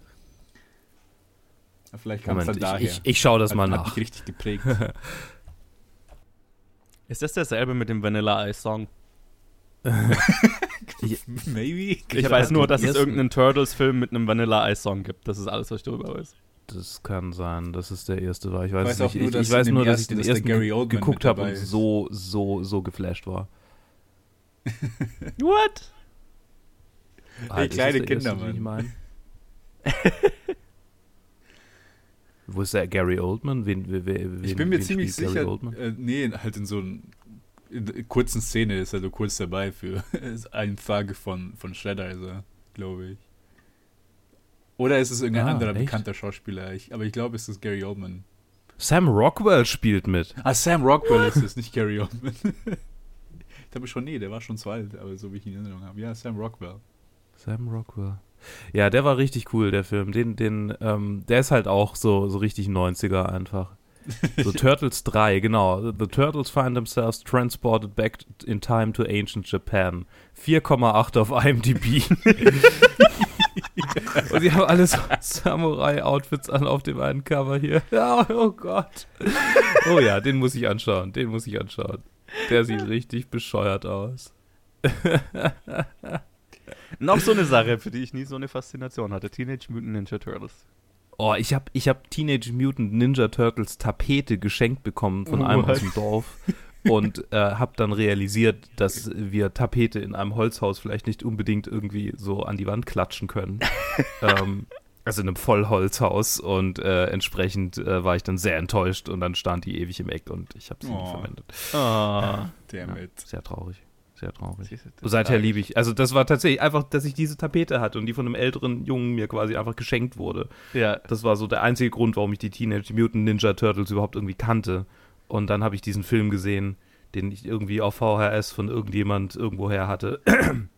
Vielleicht kam es dann daher. ich, ich, ich schaue das Hat- mal hat nach. mich richtig geprägt. Ist das derselbe mit dem Vanilla Ice Song? Maybe. Ich, hab weiß nur, den dass es irgendeinen Turtles-Film mit einem Vanilla Ice Song gibt. Das ist alles, was ich darüber weiß. Das kann sein, dass es der erste war. Ich weiß, weiß nicht. nur, ich, dass ich weiß nur, dass ich ersten den ist der ersten Gary ge- Oldman geguckt habe und so, so, so geflasht war. What? Halt, ist kleine Kinder, erste, den ich Mann. mein? Wo ist der Gary Oldman? Wen, wen, wen, Ich bin mir ziemlich sicher, äh, nee, halt in so einer kurzen Szene ist er so kurz dabei für eine Frage von, von Shredder, also, glaube ich. Oder ist es irgendein Ah, anderer echt? bekannter Schauspieler? Ich, aber ich glaube, es ist Gary Oldman. Sam Rockwell spielt mit. Ah, Sam Rockwell ist es, nicht Gary Oldman. ich glaube schon, nee, der war schon zu alt, aber so wie ich ihn in Erinnerung habe. Ja, Sam Rockwell. Sam Rockwell. Ja, der war richtig cool, der Film. Den, den, ähm, der ist halt auch so, so richtig 90er einfach. So Turtles 3, genau. The Turtles find themselves transported back in time to ancient Japan. 4,8 auf IMDb. Und die haben alles Samurai-Outfits an auf dem einen Cover hier. Ja, oh Gott. Oh ja, den muss ich anschauen. Den muss ich anschauen. Der sieht richtig bescheuert aus. Noch so eine Sache, für die ich nie so eine Faszination hatte. Teenage Mutant Ninja Turtles. Oh, ich habe ich hab Teenage Mutant Ninja Turtles Tapete geschenkt bekommen von einem What? aus dem Dorf und äh, habe dann realisiert, dass wir Tapete in einem Holzhaus vielleicht nicht unbedingt irgendwie so an die Wand klatschen können. ähm, also in einem Vollholzhaus und äh, entsprechend äh, war ich dann sehr enttäuscht und dann stand die ewig im Eck und ich habe sie Oh. verwendet. Ah. Der Ja, mit. sehr traurig, sehr traurig. Seither liebe ich. Also das war tatsächlich einfach, dass ich diese Tapete hatte und die von einem älteren Jungen mir quasi einfach geschenkt wurde. Ja. Das war so der einzige Grund, warum ich die Teenage Mutant Ninja Turtles überhaupt irgendwie kannte. Und dann habe ich diesen Film gesehen, den ich irgendwie auf VHS von irgendjemand irgendwoher hatte.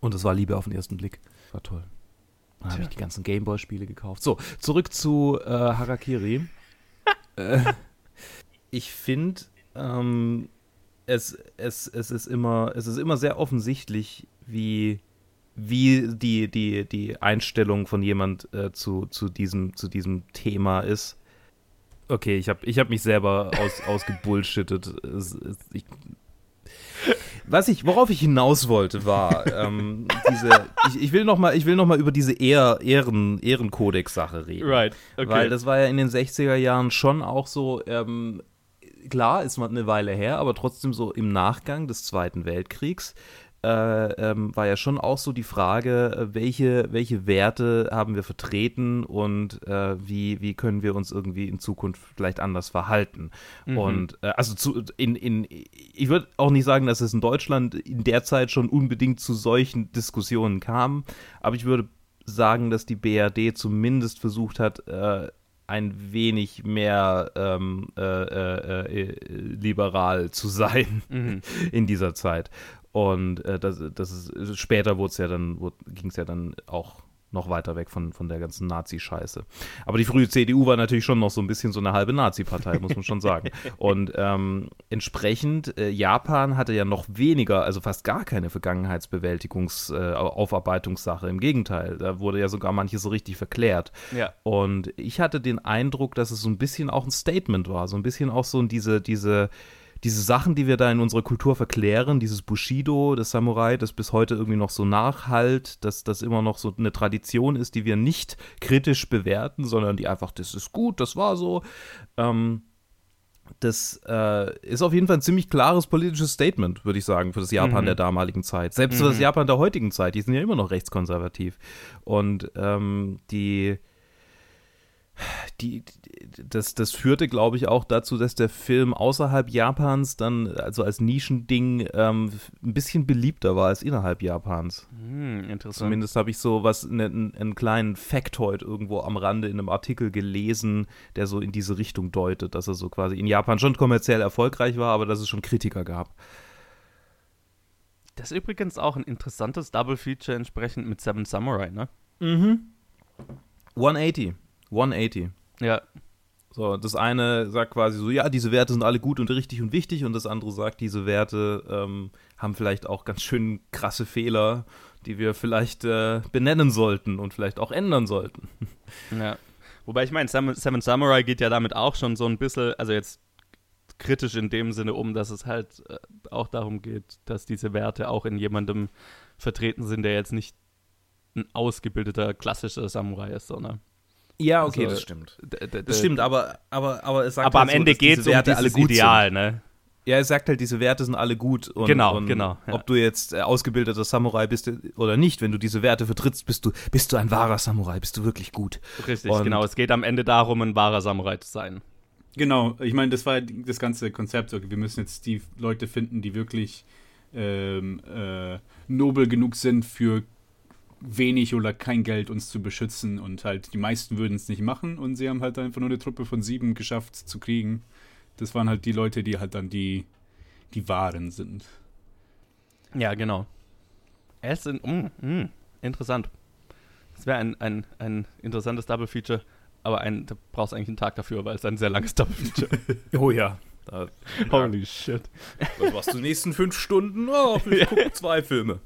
Und es war Liebe auf den ersten Blick. War toll. Dann habe ich die ganzen Gameboy-Spiele gekauft. So, zurück zu äh, Harakiri. äh, ich finde, ähm, es, es, es, ist immer, es ist immer sehr offensichtlich, wie, wie die, die, die Einstellung von jemand äh, zu, zu, diesem, zu diesem Thema ist. Okay, ich habe ich hab mich selber aus, ausgebullshittet. Ich, was ich, worauf ich hinaus wollte, war ähm, diese. Ich, ich will noch mal, ich will noch mal über diese Ehr, Ehren, Ehrenkodex-Sache reden. Right. Okay. Weil das war ja in den 60er Jahren schon auch so, ähm, klar, ist mal eine Weile her, aber trotzdem so im Nachgang des Zweiten Weltkriegs äh, ähm, war ja schon auch so die Frage, äh, welche, welche Werte haben wir vertreten und äh, wie, wie können wir uns irgendwie in Zukunft vielleicht anders verhalten. Mhm. Und äh, also zu, in, in, ich würde auch nicht sagen, dass es in Deutschland in der Zeit schon unbedingt zu solchen Diskussionen kam, aber ich würde sagen, dass die BRD zumindest versucht hat, äh, ein wenig mehr ähm, äh, äh, äh, liberal zu sein Mhm. in dieser Zeit. Und äh, das, das ist, später wurde es ja dann, ging es ja dann auch noch weiter weg von, von der ganzen Nazi-Scheiße. Aber die frühe CDU war natürlich schon noch so ein bisschen so eine halbe Nazi-Partei, muss man schon sagen. Und ähm, entsprechend, äh, Japan hatte ja noch weniger, also fast gar keine Vergangenheitsbewältigungs-, äh. Im Gegenteil, da wurde ja sogar manches so richtig verklärt. Ja. Und ich hatte den Eindruck, dass es so ein bisschen auch ein Statement war, so ein bisschen auch so diese, diese, diese Sachen, die wir da in unserer Kultur verklären, dieses Bushido, das Samurai, das bis heute irgendwie noch so nachhalt, dass das immer noch so eine Tradition ist, die wir nicht kritisch bewerten, sondern die einfach, das ist gut, das war so. Ähm, das äh, ist auf jeden Fall ein ziemlich klares politisches Statement, würde ich sagen, für das Japan Mhm. der damaligen Zeit. Selbst für das Mhm. Japan der heutigen Zeit, die sind ja immer noch rechtskonservativ. Und ähm, die, die, das, das führte, glaube ich, auch dazu, dass der Film außerhalb Japans dann, also als Nischending, ähm, ein bisschen beliebter war als innerhalb Japans. Hm, interessant. Zumindest habe ich so was, ne, einen, einen kleinen Factoid irgendwo am Rande in einem Artikel gelesen, der so in diese Richtung deutet, dass er so quasi in Japan schon kommerziell erfolgreich war, aber dass es schon Kritiker gab. Das ist übrigens auch ein interessantes Double Feature entsprechend mit Seven Samurai, ne? Mhm. 180. 180. Ja. So, das eine sagt quasi so, ja, diese Werte sind alle gut und richtig und wichtig und das andere sagt, diese Werte ähm, haben vielleicht auch ganz schön krasse Fehler, die wir vielleicht äh, benennen sollten und vielleicht auch ändern sollten. Ja. Wobei ich meine, Seven, Seven Samurai geht ja damit auch schon so ein bisschen, also jetzt kritisch in dem Sinne um, dass es halt äh, auch darum geht, dass diese Werte auch in jemandem vertreten sind, der jetzt nicht ein ausgebildeter klassischer Samurai ist, sondern Ja, okay, das stimmt. Das stimmt, aber, aber, aber es sagt aber halt am so, Ende geht diese es um Werte alle gut Ideal, ne? Ja, er sagt halt, diese Werte sind alle gut. Und, Genau, und genau, ja. Ob du jetzt äh, ausgebildeter Samurai bist oder nicht, wenn du diese Werte vertrittst, bist du, bist du ein wahrer Samurai, bist du wirklich gut. Richtig, Und- genau. Es geht am Ende darum, ein wahrer Samurai zu sein. Genau, ich meine, das war das ganze Konzept. Wir müssen jetzt die Leute finden, die wirklich ähm, äh, nobel genug sind, für wenig oder kein Geld uns zu beschützen. Und halt, die meisten würden es nicht machen. Und sie haben halt einfach nur eine Truppe von sieben geschafft zu kriegen. Das waren halt die Leute, die halt dann die, die Wahren sind. Ja, genau. Es sind, mm, mm, interessant. Das wäre ein, ein, ein interessantes Double Feature, aber ein, da brauchst du eigentlich einen Tag dafür, weil es ein sehr langes Double Feature Oh ja. Da, Holy shit. Was machst du die nächsten fünf Stunden? Oh, ich gucke zwei Filme.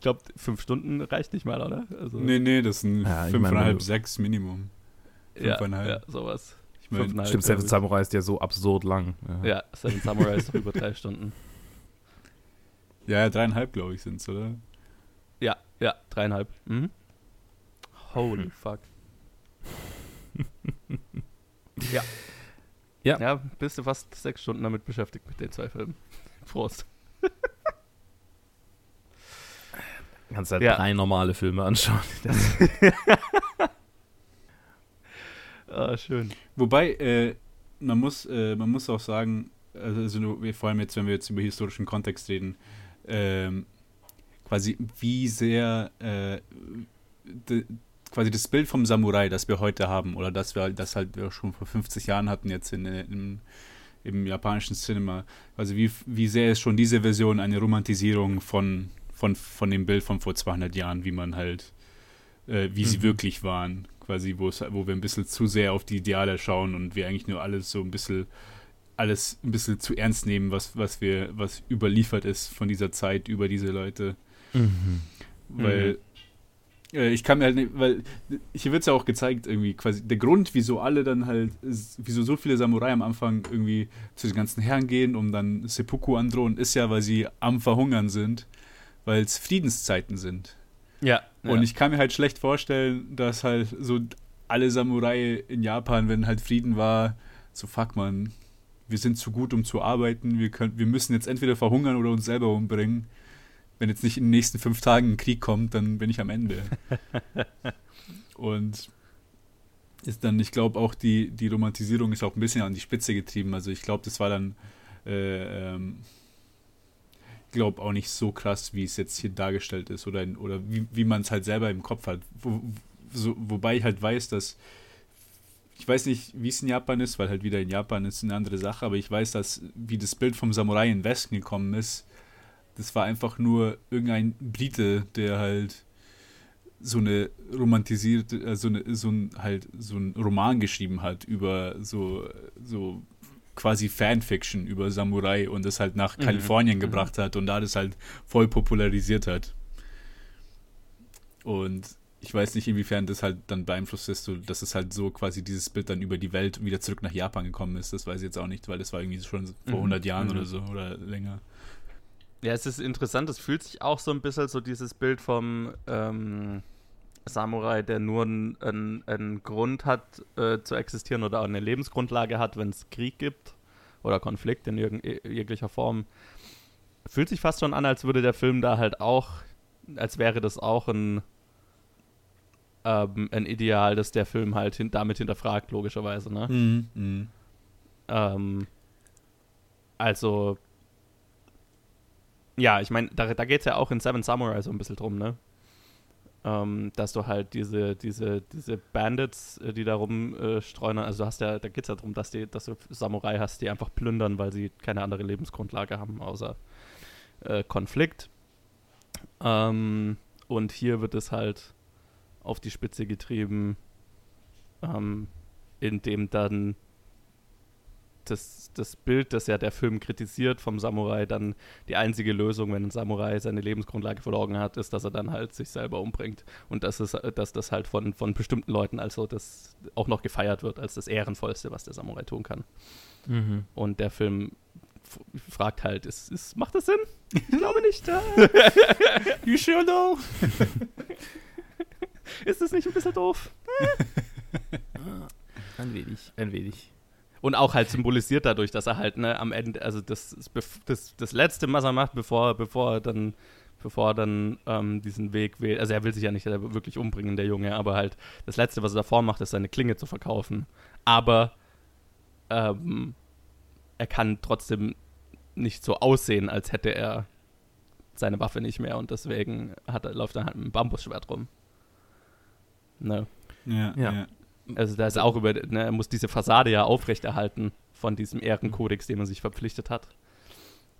Ich glaube, fünf Stunden reicht nicht mal, oder? Also, Nee, nee, das sind Ja, fünfeinhalb, meine- sechs Minimum. ja, fünfeinhalb. ja, sowas. Ich meine, Fünfeinhalb, Stimmt, Seven. Samurai ist ja so absurd lang. Ja, Seven Samurai ist über drei Stunden. ja, dreieinhalb, glaube ich, sind es, oder? Ja, ja, dreieinhalb. Mhm. Holy Hm. fuck. ja. Ja. Ja, bist du fast sechs Stunden damit beschäftigt mit den zwei Filmen. Prost. Kannst halt Ja. drei normale Filme anschauen. Ah, schön. Wobei, äh, man, muss, äh, man muss auch sagen, also, also vor allem jetzt, wenn wir jetzt über historischen Kontext reden, ähm, quasi wie sehr äh, de, quasi das Bild vom Samurai, das wir heute haben, oder das wir das halt wir schon vor 50 Jahren hatten jetzt in, äh, im, im japanischen Cinema, also wie, wie sehr ist schon diese Version eine Romantisierung von, von, von dem Bild von vor 200 Jahren, wie man halt, äh, wie sie Mhm. wirklich waren, quasi, wo wir ein bisschen zu sehr auf die Ideale schauen und wir eigentlich nur alles so ein bisschen alles ein bisschen zu ernst nehmen, was, was wir, was überliefert ist von dieser Zeit über diese Leute. Mhm. Weil äh, ich kann mir halt nicht, weil hier wird es ja auch gezeigt, irgendwie quasi der Grund, wieso alle dann halt, wieso so viele Samurai am Anfang irgendwie zu den ganzen Herren gehen, um dann Seppuku androhen, ist ja, weil sie am Verhungern sind, weil es Friedenszeiten sind. Ja. Und ja. ich kann mir halt schlecht vorstellen, dass halt so alle Samurai in Japan, wenn halt Frieden war, so fuck man, wir sind zu gut, um zu arbeiten, wir, können, wir müssen jetzt entweder verhungern oder uns selber umbringen. Wenn jetzt nicht in den nächsten fünf Tagen ein Krieg kommt, dann bin ich am Ende. Und ist dann, ich glaube auch die, die Romantisierung ist auch ein bisschen an die Spitze getrieben. Also ich glaube, das war dann, äh, ähm, glaube auch nicht so krass, wie es jetzt hier dargestellt ist oder, oder wie, wie man es halt selber im Kopf hat. Wo, so, wobei ich halt weiß, dass ich weiß nicht, wie es in Japan ist, weil halt wieder in Japan ist eine andere Sache, aber ich weiß, dass wie das Bild vom Samurai in Westen gekommen ist, das war einfach nur irgendein Brite, der halt so eine romantisierte, äh, so, eine, so ein halt so ein Roman geschrieben hat über so, so quasi Fanfiction über Samurai und das halt nach mhm. Kalifornien mhm. gebracht hat und da das halt voll popularisiert hat. Und ich weiß nicht, inwiefern das halt dann beeinflusst ist, so, dass es halt so quasi dieses Bild dann über die Welt wieder zurück nach Japan gekommen ist. Das weiß ich jetzt auch nicht, weil das war irgendwie schon vor 100 mhm. Jahren mhm. oder so oder länger. Ja, es ist interessant, es fühlt sich auch so ein bisschen so dieses Bild vom ähm, Samurai, der nur einen Grund hat äh, zu existieren oder auch eine Lebensgrundlage hat, wenn es Krieg gibt oder Konflikt in jeglicher Form. Fühlt sich fast schon an, als würde der Film da halt auch, als wäre das auch ein ähm, ein Ideal, das der Film halt hin damit hinterfragt, logischerweise, ne? Mhm, mh. ähm, also, ja, ich meine, da, da geht es ja auch in Seven Samurai so ein bisschen drum, ne? Ähm, dass du halt diese, diese, diese Bandits, äh, die da rumstreuen, äh, also hast ja, da geht es ja darum, dass, die, dass du Samurai hast, die einfach plündern, weil sie keine andere Lebensgrundlage haben, außer äh, Konflikt. Ähm, und hier wird es halt auf die Spitze getrieben, ähm, indem dann das, das Bild, das ja der Film kritisiert vom Samurai, dann die einzige Lösung, wenn ein Samurai seine Lebensgrundlage verloren hat, ist, dass er dann halt sich selber umbringt. Und dass, es, dass das halt von, von bestimmten Leuten also das auch noch gefeiert wird als das Ehrenvollste, was der Samurai tun kann. Mhm. Und der Film fragt halt, ist, ist, macht das Sinn? Ich glaube nicht. you sure know? Ist das nicht ein bisschen doof? ein wenig, ein wenig. Und auch halt symbolisiert dadurch, dass er halt ne, am Ende, also das, das, das Letzte, was er macht, bevor, bevor er dann, bevor er dann ähm, diesen Weg wählt, also er will sich ja nicht wirklich umbringen, der Junge, aber halt das Letzte, was er davor macht, ist seine Klinge zu verkaufen. Aber ähm, er kann trotzdem nicht so aussehen, als hätte er seine Waffe nicht mehr und deswegen hat, läuft er halt mit einem Bambusschwert rum. Ne? Ja, ja. ja. Also da ist auch über, ne, er muss diese Fassade ja aufrechterhalten von diesem Ehrenkodex, den man sich verpflichtet hat.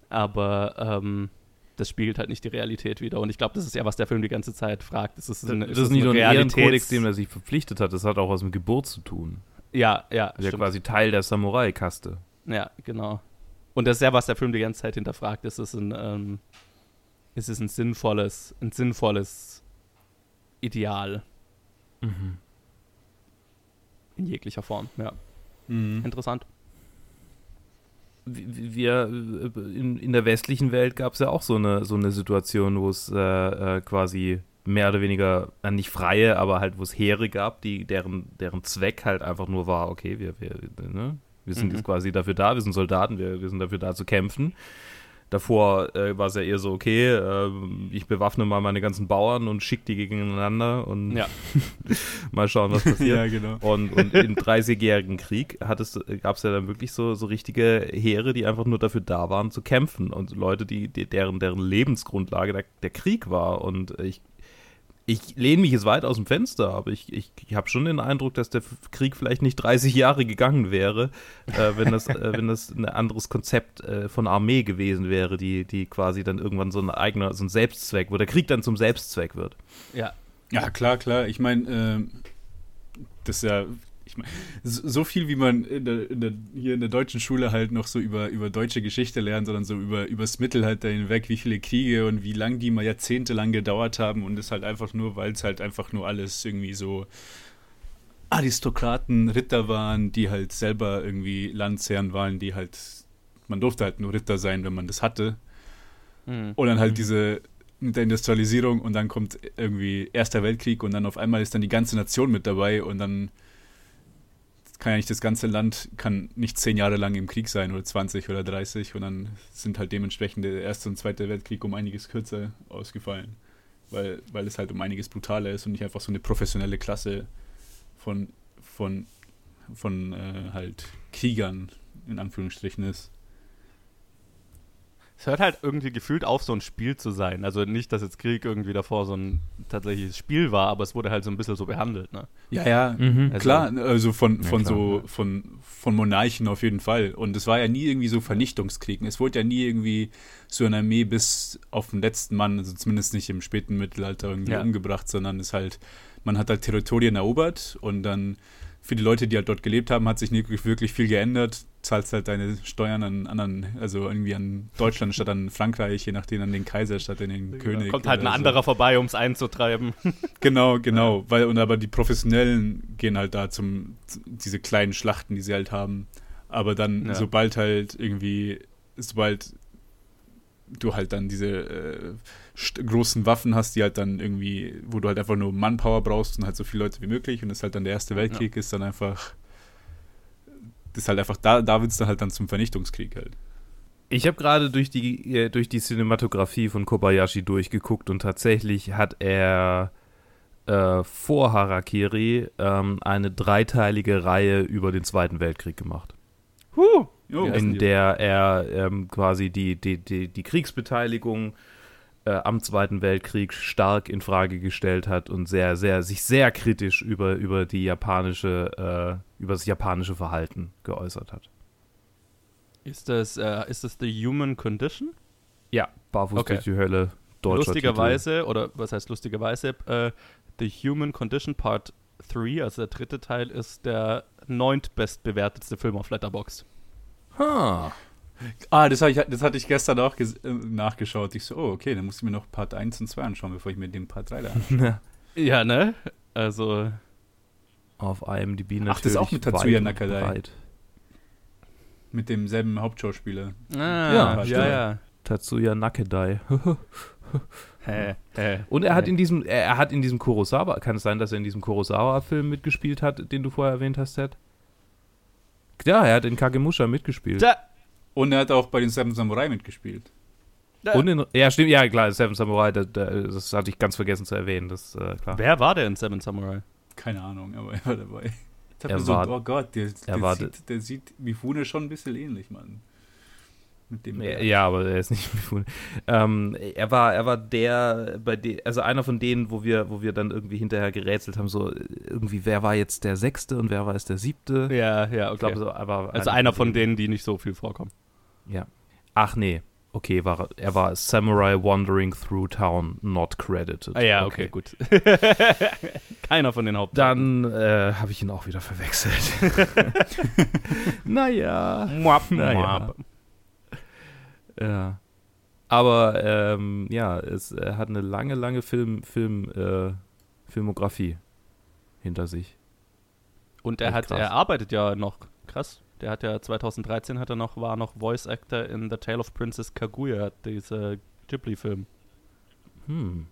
Aber ähm, das spiegelt halt nicht die Realität wieder. Und ich glaube, das ist ja, was der Film die ganze Zeit fragt. Das ist, ein, das ist, ist nicht nur ein Ehrenkodex, dem er sich verpflichtet hat, das hat auch was mit Geburt zu tun. Ja, ja. Das ist ja quasi Teil der Samurai-Kaste. Ja, genau. Und das ist ja, was der Film die ganze Zeit hinterfragt. Ist es ein, ähm, ist es ein sinnvolles, ein sinnvolles Ideal? Mhm. In jeglicher Form, ja. Mhm. Interessant. Wir, in, in der westlichen Welt gab es ja auch so eine, so eine Situation, wo es äh, äh, quasi mehr oder weniger, äh, nicht freie, aber halt, wo es Heere gab, die, deren, deren Zweck halt einfach nur war, okay, wir, wir, ne? wir sind mhm. jetzt quasi dafür da, wir sind Soldaten, wir, wir sind dafür da zu kämpfen. Davor äh, war es ja eher so, okay, äh, ich bewaffne mal meine ganzen Bauern und schicke die gegeneinander und ja. mal schauen, was passiert. ja, genau. Und, und im Dreißigjährigen Krieg gab es ja dann wirklich so, so richtige Heere, die einfach nur dafür da waren zu kämpfen und Leute, die, die deren, deren Lebensgrundlage der, der Krieg war. Und ich ich lehne mich jetzt weit aus dem Fenster, aber ich, ich, ich habe schon den Eindruck, dass der Krieg vielleicht nicht 30 Jahre gegangen wäre, äh, wenn, das, äh, wenn das ein anderes Konzept äh, von Armee gewesen wäre, die, die quasi dann irgendwann so ein eigener, so ein Selbstzweck, wo der Krieg dann zum Selbstzweck wird. Ja. Ja, klar, klar. Ich meine, ähm, das ist ja meine, so viel wie man in der, in der, hier in der deutschen Schule halt noch so über, über deutsche Geschichte lernt, sondern so über übers Mittelalter hinweg, wie viele Kriege und wie lang die mal jahrzehntelang gedauert haben und es halt einfach nur, weil es halt einfach nur alles irgendwie so Aristokraten, Ritter waren, die halt selber irgendwie Landsherren waren, die halt, man durfte halt nur Ritter sein, wenn man das hatte. Mhm. Und dann halt mhm. diese mit der Industrialisierung und dann kommt irgendwie Erster Weltkrieg und dann auf einmal ist dann die ganze Nation mit dabei und dann kann ja nicht das ganze Land, kann nicht zehn Jahre lang im Krieg sein oder 20 oder 30 und dann sind halt dementsprechend der Erste und Zweite Weltkrieg um einiges kürzer ausgefallen, weil, weil es halt um einiges brutaler ist und nicht einfach so eine professionelle Klasse von, von, von äh, halt Kriegern in Anführungsstrichen ist. Es hört halt irgendwie gefühlt auf, so ein Spiel zu sein. Also nicht, dass jetzt Krieg irgendwie davor so ein tatsächliches Spiel war, aber es wurde halt so ein bisschen so behandelt, ne? Ja, ja, Mhm. Also- klar, also von, Ja, von klar, so, ja. von, von Monarchen auf jeden Fall. Und es war ja nie irgendwie so Vernichtungskrieg. Es wurde ja nie irgendwie so eine Armee bis auf den letzten Mann, also zumindest nicht im späten Mittelalter irgendwie Ja. umgebracht, sondern es halt, man hat halt Territorien erobert und dann für die Leute, die halt dort gelebt haben, hat sich nicht wirklich viel geändert. Zahlst halt deine Steuern an anderen, also irgendwie an Deutschland statt an Frankreich, je nachdem an den Kaiser statt an den König. Kommt halt ein so. anderer vorbei, um es einzutreiben. Genau, genau. Weil, und aber die Professionellen gehen halt da zum, zu- diese kleinen Schlachten, die sie halt haben. Aber dann, Ja. sobald halt irgendwie, sobald du halt dann diese äh, großen Waffen hast, die halt dann irgendwie, wo du halt einfach nur Manpower brauchst und halt so viele Leute wie möglich und es halt dann der Erste Weltkrieg ist, dann einfach, das ist halt einfach, da, da wird es dann halt dann zum Vernichtungskrieg halt. Ich habe gerade durch die, äh, durch die Cinematografie von Kobayashi durchgeguckt und tatsächlich hat er äh, vor Harakiri ähm, eine dreiteilige Reihe über den Zweiten Weltkrieg gemacht. Huh. Jo, Ja, in der er ähm, quasi die, die, die, die Kriegsbeteiligung äh, am Zweiten Weltkrieg stark in Frage gestellt hat und sehr, sehr, sich sehr kritisch über, über die japanische, äh, über das japanische Verhalten geäußert hat. Ist das, äh, ist das The Human Condition? Ja, barfuß Okay. durch die Hölle. Deutscher lustigerweise, oder was heißt lustigerweise, äh, The Human Condition Part 3, also der dritte Teil, ist der neuntbestbewertetste Film auf Letterboxd. Titel. Ha. Ah, das, ich, das hatte ich gestern auch äh, nachgeschaut. Ich so, oh, okay, dann muss ich mir noch Part 1 und 2 anschauen, bevor ich mir den Part 3 da anschaue. Ja, ne? Also, Auf IMDb natürlich. Ach, das ist auch mit Tatsuya Nakadai. breit. Mit demselben Hauptschauspieler. ah, Ja, ja, ja. Tatsuya Nakadai. Hä, hä. Und er hat in diesem, er er hat in diesem Kurosawa, kann es sein, dass er in diesem Kurosawa-Film mitgespielt hat, den du vorher erwähnt hast, Ted? Ja, er hat in Kagemusha mitgespielt. Da, Und er hat auch bei den Seven Samurai mitgespielt. Und in, ja, stimmt, ja, klar, Seven Samurai, da, da, das hatte ich ganz vergessen zu erwähnen, das äh, klar. Wer war der in Seven Samurai? Keine Ahnung, aber er war dabei. Ich hab Er mir so, war- oh Gott, der, er der, war sieht, der sieht Mifune schon ein bisschen ähnlich, Mann. Mit dem Ja, ja, aber er ist nicht Mifune. Ähm, er war, er war der, bei de, also einer von denen, wo wir, wo wir dann irgendwie hinterher gerätselt haben, so irgendwie, wer war jetzt der Sechste und wer war jetzt der Siebte? Ja, ja, okay. Ich glaube, so, er war also einer von denen, die nicht so viel vorkommen. Ja. Ach nee, okay, war, er- war Samurai Wandering Through Town, not credited. Ah ja, okay, gut. Keiner von den Haupt. Dann äh, habe ich ihn auch wieder verwechselt. naja. Mwap, Naja. mwap. Ja. Aber ähm, ja, es er hat eine lange, lange Film, Film, äh, Filmografie hinter sich. Und er Echt hat, krass. er arbeitet ja noch, krass. Der hat ja 2013 hat er noch, war noch Voice Actor in The Tale of Princess Kaguya, dieser Ghibli-Film. Hm.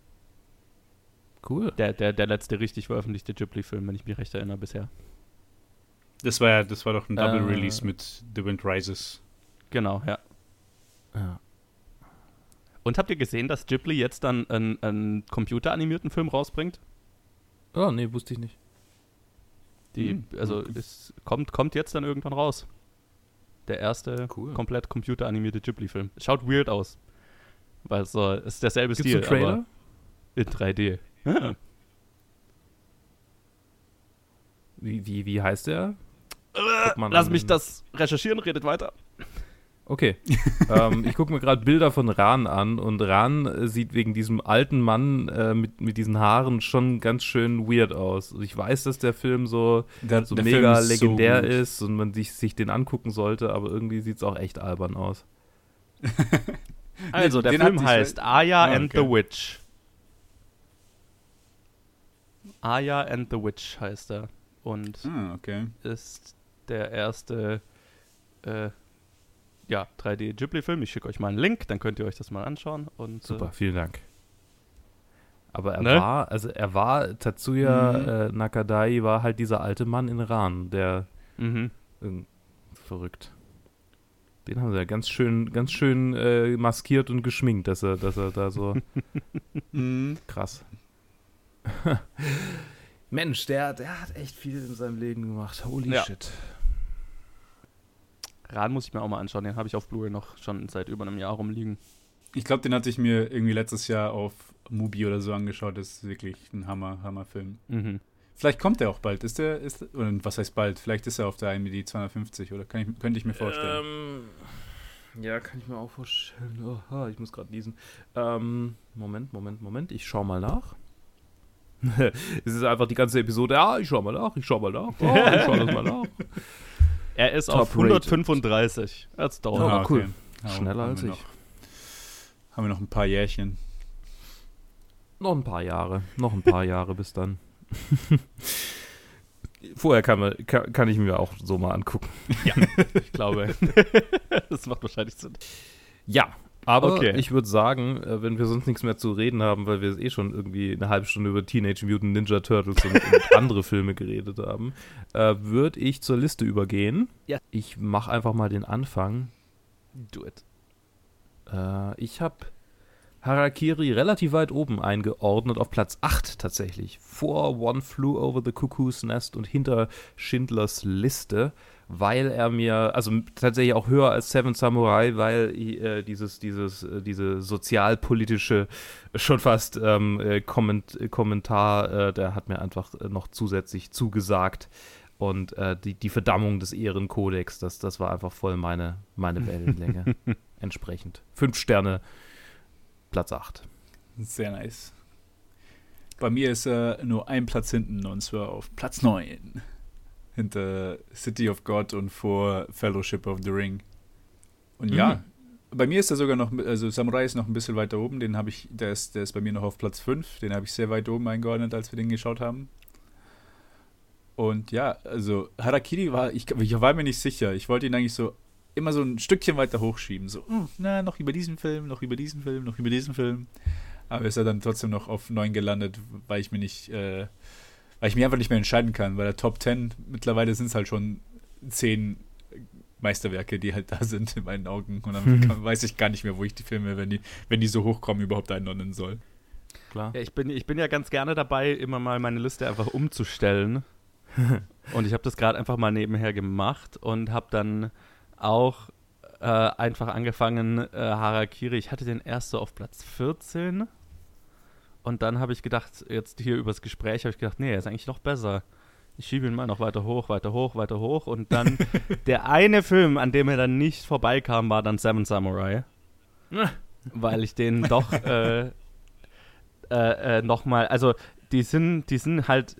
Cool. Der, der, der letzte richtig veröffentlichte Ghibli-Film, wenn ich mich recht erinnere bisher. Das war ja, das war doch ein Double Äh. Release mit The Wind Rises. Genau, ja. Ja. Und habt ihr gesehen, dass Ghibli jetzt dann einen, einen computeranimierten Film rausbringt? Oh, nee, wusste ich nicht. Die, Hm. also es kommt, kommt jetzt dann irgendwann raus. Der erste Cool. komplett computeranimierte Ghibli-Film. Schaut weird aus. Weil so, es ist derselbe Gibt's Stil, einen Trailer? in 3D. Ja. Wie, wie, wie heißt der? Man Lass mich das recherchieren, redet weiter. Okay. ähm, ich gucke mir gerade Bilder von Ran an und Ran äh, sieht wegen diesem alten Mann äh, mit, mit diesen Haaren schon ganz schön weird aus. Ich weiß, dass der Film so, Der, so der mega Film ist so legendär gut. ist und man sich, sich den angucken sollte, aber irgendwie sieht es auch echt albern aus. Also, der den Film heißt seit- Aya Ah, and okay. the Witch. Aya and the Witch heißt er. Und Ah, okay. ist der erste äh, ja, 3D Ghibli-Film. Ich schicke euch mal einen Link, dann könnt ihr euch das mal anschauen. Und, Super, vielen Dank. Aber er Ne? war, also er war, Tatsuya Mhm. äh, Nakadai war halt dieser alte Mann in Ran, der Äh, mhm. irgend- verrückt. Den haben sie ja ganz schön, ganz schön äh, maskiert und geschminkt, dass er, dass er da so krass. Mensch, der, der hat echt viel in seinem Leben gemacht. Holy Ja. shit. Ran muss ich mir auch mal anschauen. Den habe ich auf Blu-ray noch schon seit über einem Jahr rumliegen. Ich glaube, den hatte ich mir irgendwie letztes Jahr auf Mubi oder so angeschaut. Das ist wirklich ein Hammer, Hammer-Film. Mhm. Vielleicht kommt er auch bald. Ist der, ist, oder was heißt bald? Vielleicht ist er auf der IMDb 250 oder kann ich, könnte ich mir vorstellen. Ähm, ja, kann ich mir auch vorstellen. Oha, ich muss gerade lesen. Ähm, Moment, Moment, Moment. Ich schau mal nach. es ist einfach die ganze Episode. Ja, ich schau mal nach, ich schau mal nach. Oh, ich schau das mal nach. Er ist Top auf 135. Das dauert. Ja, Ah, cool. okay. Ja, Schneller als ich. Noch, haben wir noch ein paar Jährchen. Noch ein paar Jahre. Noch ein paar Jahre bis dann. Vorher kann, man, kann, kann ich mir auch so mal angucken. Ich glaube. das macht wahrscheinlich Sinn. Ja, aber Okay. ich würde sagen, äh, wenn wir sonst nichts mehr zu reden haben, weil wir eh schon irgendwie eine halbe Stunde über Teenage Mutant Ninja Turtles und, und andere Filme geredet haben, äh, würde ich zur Liste übergehen. Ja. Ich mache einfach mal den Anfang. Do it. Äh, ich habe Harakiri relativ weit oben eingeordnet, auf Platz 8 tatsächlich. Vor One Flew Over the Cuckoo's Nest und hinter Schindlers Liste, weil er mir, also tatsächlich auch höher als Seven Samurai, weil äh, dieses, dieses, äh, diese sozialpolitische, schon fast ähm, äh, Komment Kommentar, äh, der hat mir einfach äh, noch zusätzlich zugesagt. Und äh, die, die Verdammung des Ehrenkodex, das, das war einfach voll meine, meine Wellenlänge. Entsprechend. Fünf Sterne, Platz 8. Sehr nice. Bei mir ist er nur ein Platz hinten und zwar auf Platz 9. Hinter City of God und vor Fellowship of the Ring. Und ja, bei mir ist er sogar noch, also Samurai ist noch ein bisschen weiter oben, den habe ich, der ist, der ist bei mir noch auf Platz 5, den habe ich sehr weit oben eingeordnet, als wir den geschaut haben. Und ja, also Harakiri war, ich, ich war mir nicht sicher. Ich wollte ihn eigentlich so immer so ein Stückchen weiter hochschieben. So, "Hm, na, noch über diesen Film, noch über diesen Film, noch über diesen Film. Aber ist er dann trotzdem noch auf 9 gelandet, weil ich mir nicht, äh, weil ich mir einfach nicht mehr entscheiden kann. Bei der Top 10 mittlerweile sind es halt schon 10 Meisterwerke, die halt da sind in meinen Augen. Und dann kann, weiß ich gar nicht mehr, wo ich die Filme, wenn die, wenn die so hochkommen, überhaupt einordnen soll. Klar. Ja, ich bin, ich bin ja ganz gerne dabei, immer mal meine Liste einfach umzustellen. und ich habe das gerade einfach mal nebenher gemacht und habe dann auch äh, einfach angefangen, äh, Harakiri. Ich hatte den erst so auf Platz 14. Und dann habe ich gedacht, jetzt hier übers Gespräch, habe ich gedacht, nee, er ist eigentlich noch besser. Ich schiebe ihn mal noch weiter hoch, weiter hoch, weiter hoch. Und dann der eine Film, an dem er dann nicht vorbeikam, war dann Seven Samurai. weil ich den doch äh, äh, äh, nochmal, also die sind, die sind halt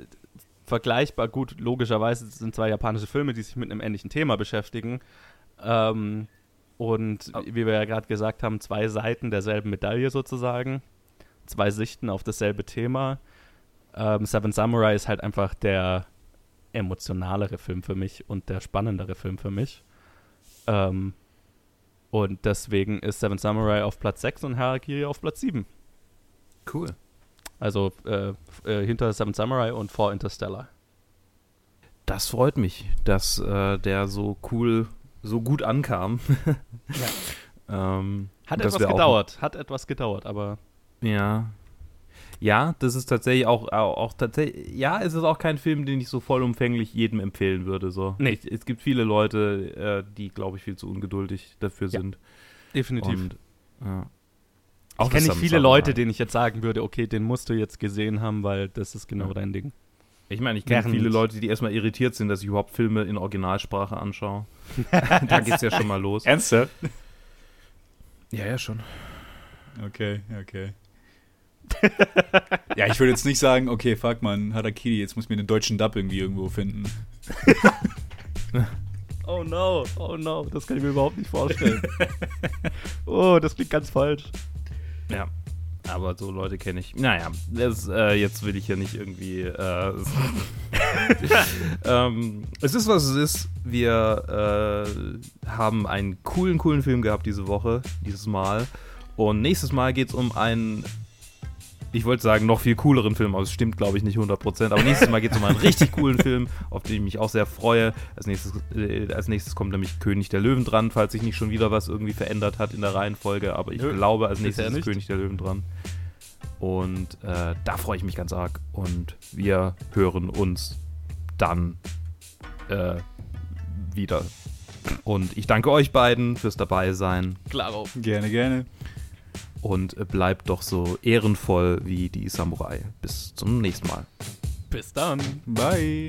vergleichbar gut, logischerweise sind zwei japanische Filme, die sich mit einem ähnlichen Thema beschäftigen. Ähm, und wie wir ja gerade gesagt haben, zwei Seiten derselben Medaille sozusagen. Zwei Sichten auf dasselbe Thema. Ähm, Seven Samurai ist halt einfach der emotionalere Film für mich und der spannendere Film für mich. Ähm, und deswegen ist Seven Samurai auf Platz 6 und Harakiri auf Platz 7. Cool. Also äh, äh, hinter Seven Samurai und vor Interstellar. Das freut mich, dass äh, der so cool, so gut ankam. ähm, Hat etwas gedauert, hat etwas gedauert, aber Ja. Ja, das ist tatsächlich auch, auch, tatsächlich, ja, es ist auch kein Film, den ich so vollumfänglich jedem empfehlen würde. So. Nee. Es, es gibt viele Leute, äh, die, glaube ich, viel zu ungeduldig dafür Ja, sind. definitiv. Und, ja. ich Auch kenne das nicht viele. Leute, denen ich jetzt sagen würde, okay, den musst du jetzt gesehen haben, weil das ist genau Ja. dein Ding. Ich meine, ich kenne viele Leute, die erstmal irritiert sind, dass ich überhaupt Filme in Originalsprache anschaue. da geht's ja schon mal los. Ernsthaft? Ja, ja, schon. Okay, okay. ja, ich würde jetzt nicht sagen, okay, fuck man, Harakiri, jetzt muss mir den deutschen Dub irgendwie irgendwo finden. Oh no, oh no, das kann ich mir überhaupt nicht vorstellen. oh, das klingt ganz falsch. Ja. Aber so Leute kenne ich. Naja, das, äh, jetzt will ich ja nicht irgendwie. Äh, ähm, es ist, was es ist. Wir äh, haben einen coolen, coolen Film gehabt diese Woche, dieses Mal. Und nächstes Mal geht es um einen. Ich wollte sagen, noch viel cooleren Film, aber es stimmt, glaube ich, nicht 100%. Aber nächstes Mal geht es um einen richtig coolen Film, auf den ich mich auch sehr freue. Als nächstes, äh, als nächstes kommt nämlich König der Löwen dran, falls sich nicht schon wieder was irgendwie verändert hat in der Reihenfolge. Aber ich Nö, glaube, als nächstes ist. König der Löwen dran. Und äh, da freue ich mich ganz arg. Und wir hören uns dann äh, wieder. Und ich danke euch beiden fürs dabei sein. Klaro. Gerne, gerne. Und bleibt doch so ehrenvoll wie die Samurai. Bis zum nächsten Mal. Bis dann. Bye.